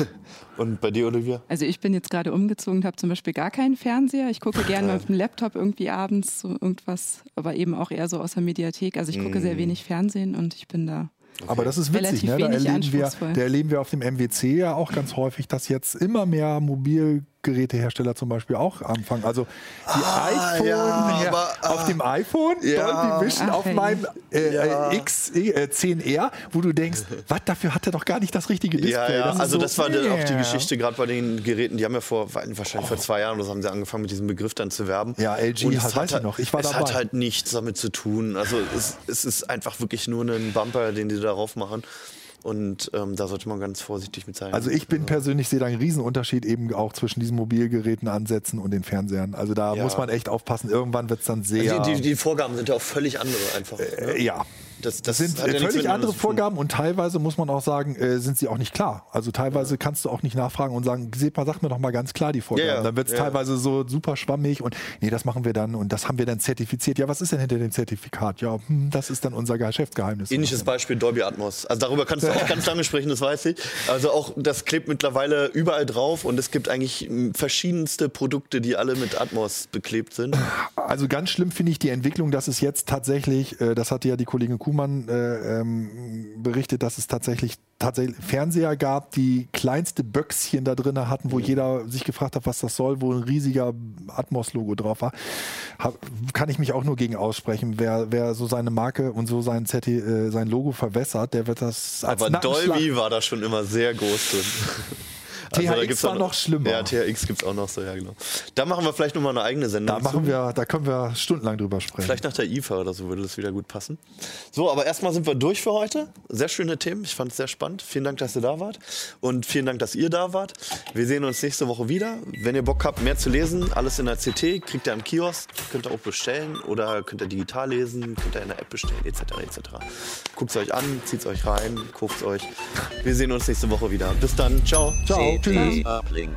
Und bei dir, Olivia? Also ich bin jetzt gerade umgezogen und habe zum Beispiel gar keinen Fernseher. Ich gucke gerne auf dem Laptop irgendwie abends so irgendwas, aber eben auch eher so aus der Mediathek. Also ich gucke mm. sehr wenig Fernsehen und ich bin da Okay. Aber das ist witzig, ne? da, erleben wir, da erleben wir auf dem MWC ja auch ganz häufig, dass jetzt immer mehr mobil Gerätehersteller zum Beispiel auch anfangen. Also die ah, iPhone ja, ja, auf dem iPhone, ja. Dolby Vision Ach, auf meinem äh, ja. X10R, äh, wo du denkst, was, dafür hat er doch gar nicht das richtige Display. Ja, ja. Das also so, das war yeah. auch die Geschichte gerade bei den Geräten, die haben ja vor, wahrscheinlich oh. vor zwei Jahren, das haben sie angefangen mit diesem Begriff dann zu werben. Ja, LG, Und das weiß ich noch, ich war es dabei. hat halt nichts damit zu tun. Also es, es ist einfach wirklich nur ein Bumper, den die darauf machen. Und ähm, da sollte man ganz vorsichtig mit sein. Also ich bin persönlich sehe da einen Riesenunterschied eben auch zwischen diesen Mobilgeräten ansetzen und den Fernsehern. Also da ja. muss man echt aufpassen. Irgendwann wird es dann sehr. Also die, die, die, Vorgaben sind ja auch völlig andere einfach. Äh, ne? Ja. Das, Das sind äh, völlig andere Vorgaben und teilweise muss man auch sagen, äh, sind sie auch nicht klar. Also teilweise ja. kannst du auch nicht nachfragen und sagen, Sepa, sag mir doch mal ganz klar die Vorgaben. Ja, ja. Dann wird es teilweise so super schwammig und nee, das machen wir dann und das haben wir dann zertifiziert. Ja, was ist denn hinter dem Zertifikat? Ja, hm, das ist dann unser Geschäftsgeheimnis. Ähnliches Beispiel Dolby Atmos. Also darüber kannst du auch ganz lange sprechen, das weiß ich. Also auch das klebt mittlerweile überall drauf und es gibt eigentlich hm, verschiedenste Produkte, die alle mit Atmos beklebt sind. Also ganz schlimm finde ich die Entwicklung, dass es jetzt tatsächlich, äh, das hatte ja die Kollegin Kuhmann äh, ähm, berichtet, dass es tatsächlich, tatsächlich Fernseher gab, die kleinste Böckschen da drin hatten, wo mhm. jeder sich gefragt hat, was das soll, wo ein riesiger Atmos-Logo drauf war. Hab, kann ich mich auch nur gegen aussprechen. Wer, wer so seine Marke und so sein, ZT, äh, sein Logo verwässert, der wird das. Aber Dolby war da schon immer sehr groß drin. Also THX war noch schlimmer. Ja, THX gibt es auch noch so, ja genau. Da machen wir vielleicht nochmal eine eigene Sendung. Da, machen wir, da können wir stundenlang drüber sprechen. Vielleicht nach der IFA oder so würde das wieder gut passen. So, aber erstmal sind wir durch für heute. Sehr schöne Themen. Ich fand es sehr spannend. Vielen Dank, dass ihr da wart. Und vielen Dank, dass ihr da wart. Wir sehen uns nächste Woche wieder. Wenn ihr Bock habt, mehr zu lesen, alles in der CT, kriegt ihr am Kiosk, könnt ihr auch bestellen oder könnt ihr digital lesen, könnt ihr in der App bestellen, etc. etc. Guckt es euch an, zieht es euch rein, kauft es euch. Wir sehen uns nächste Woche wieder. Bis dann. Ciao. Ciao. Tschüss. Uplink.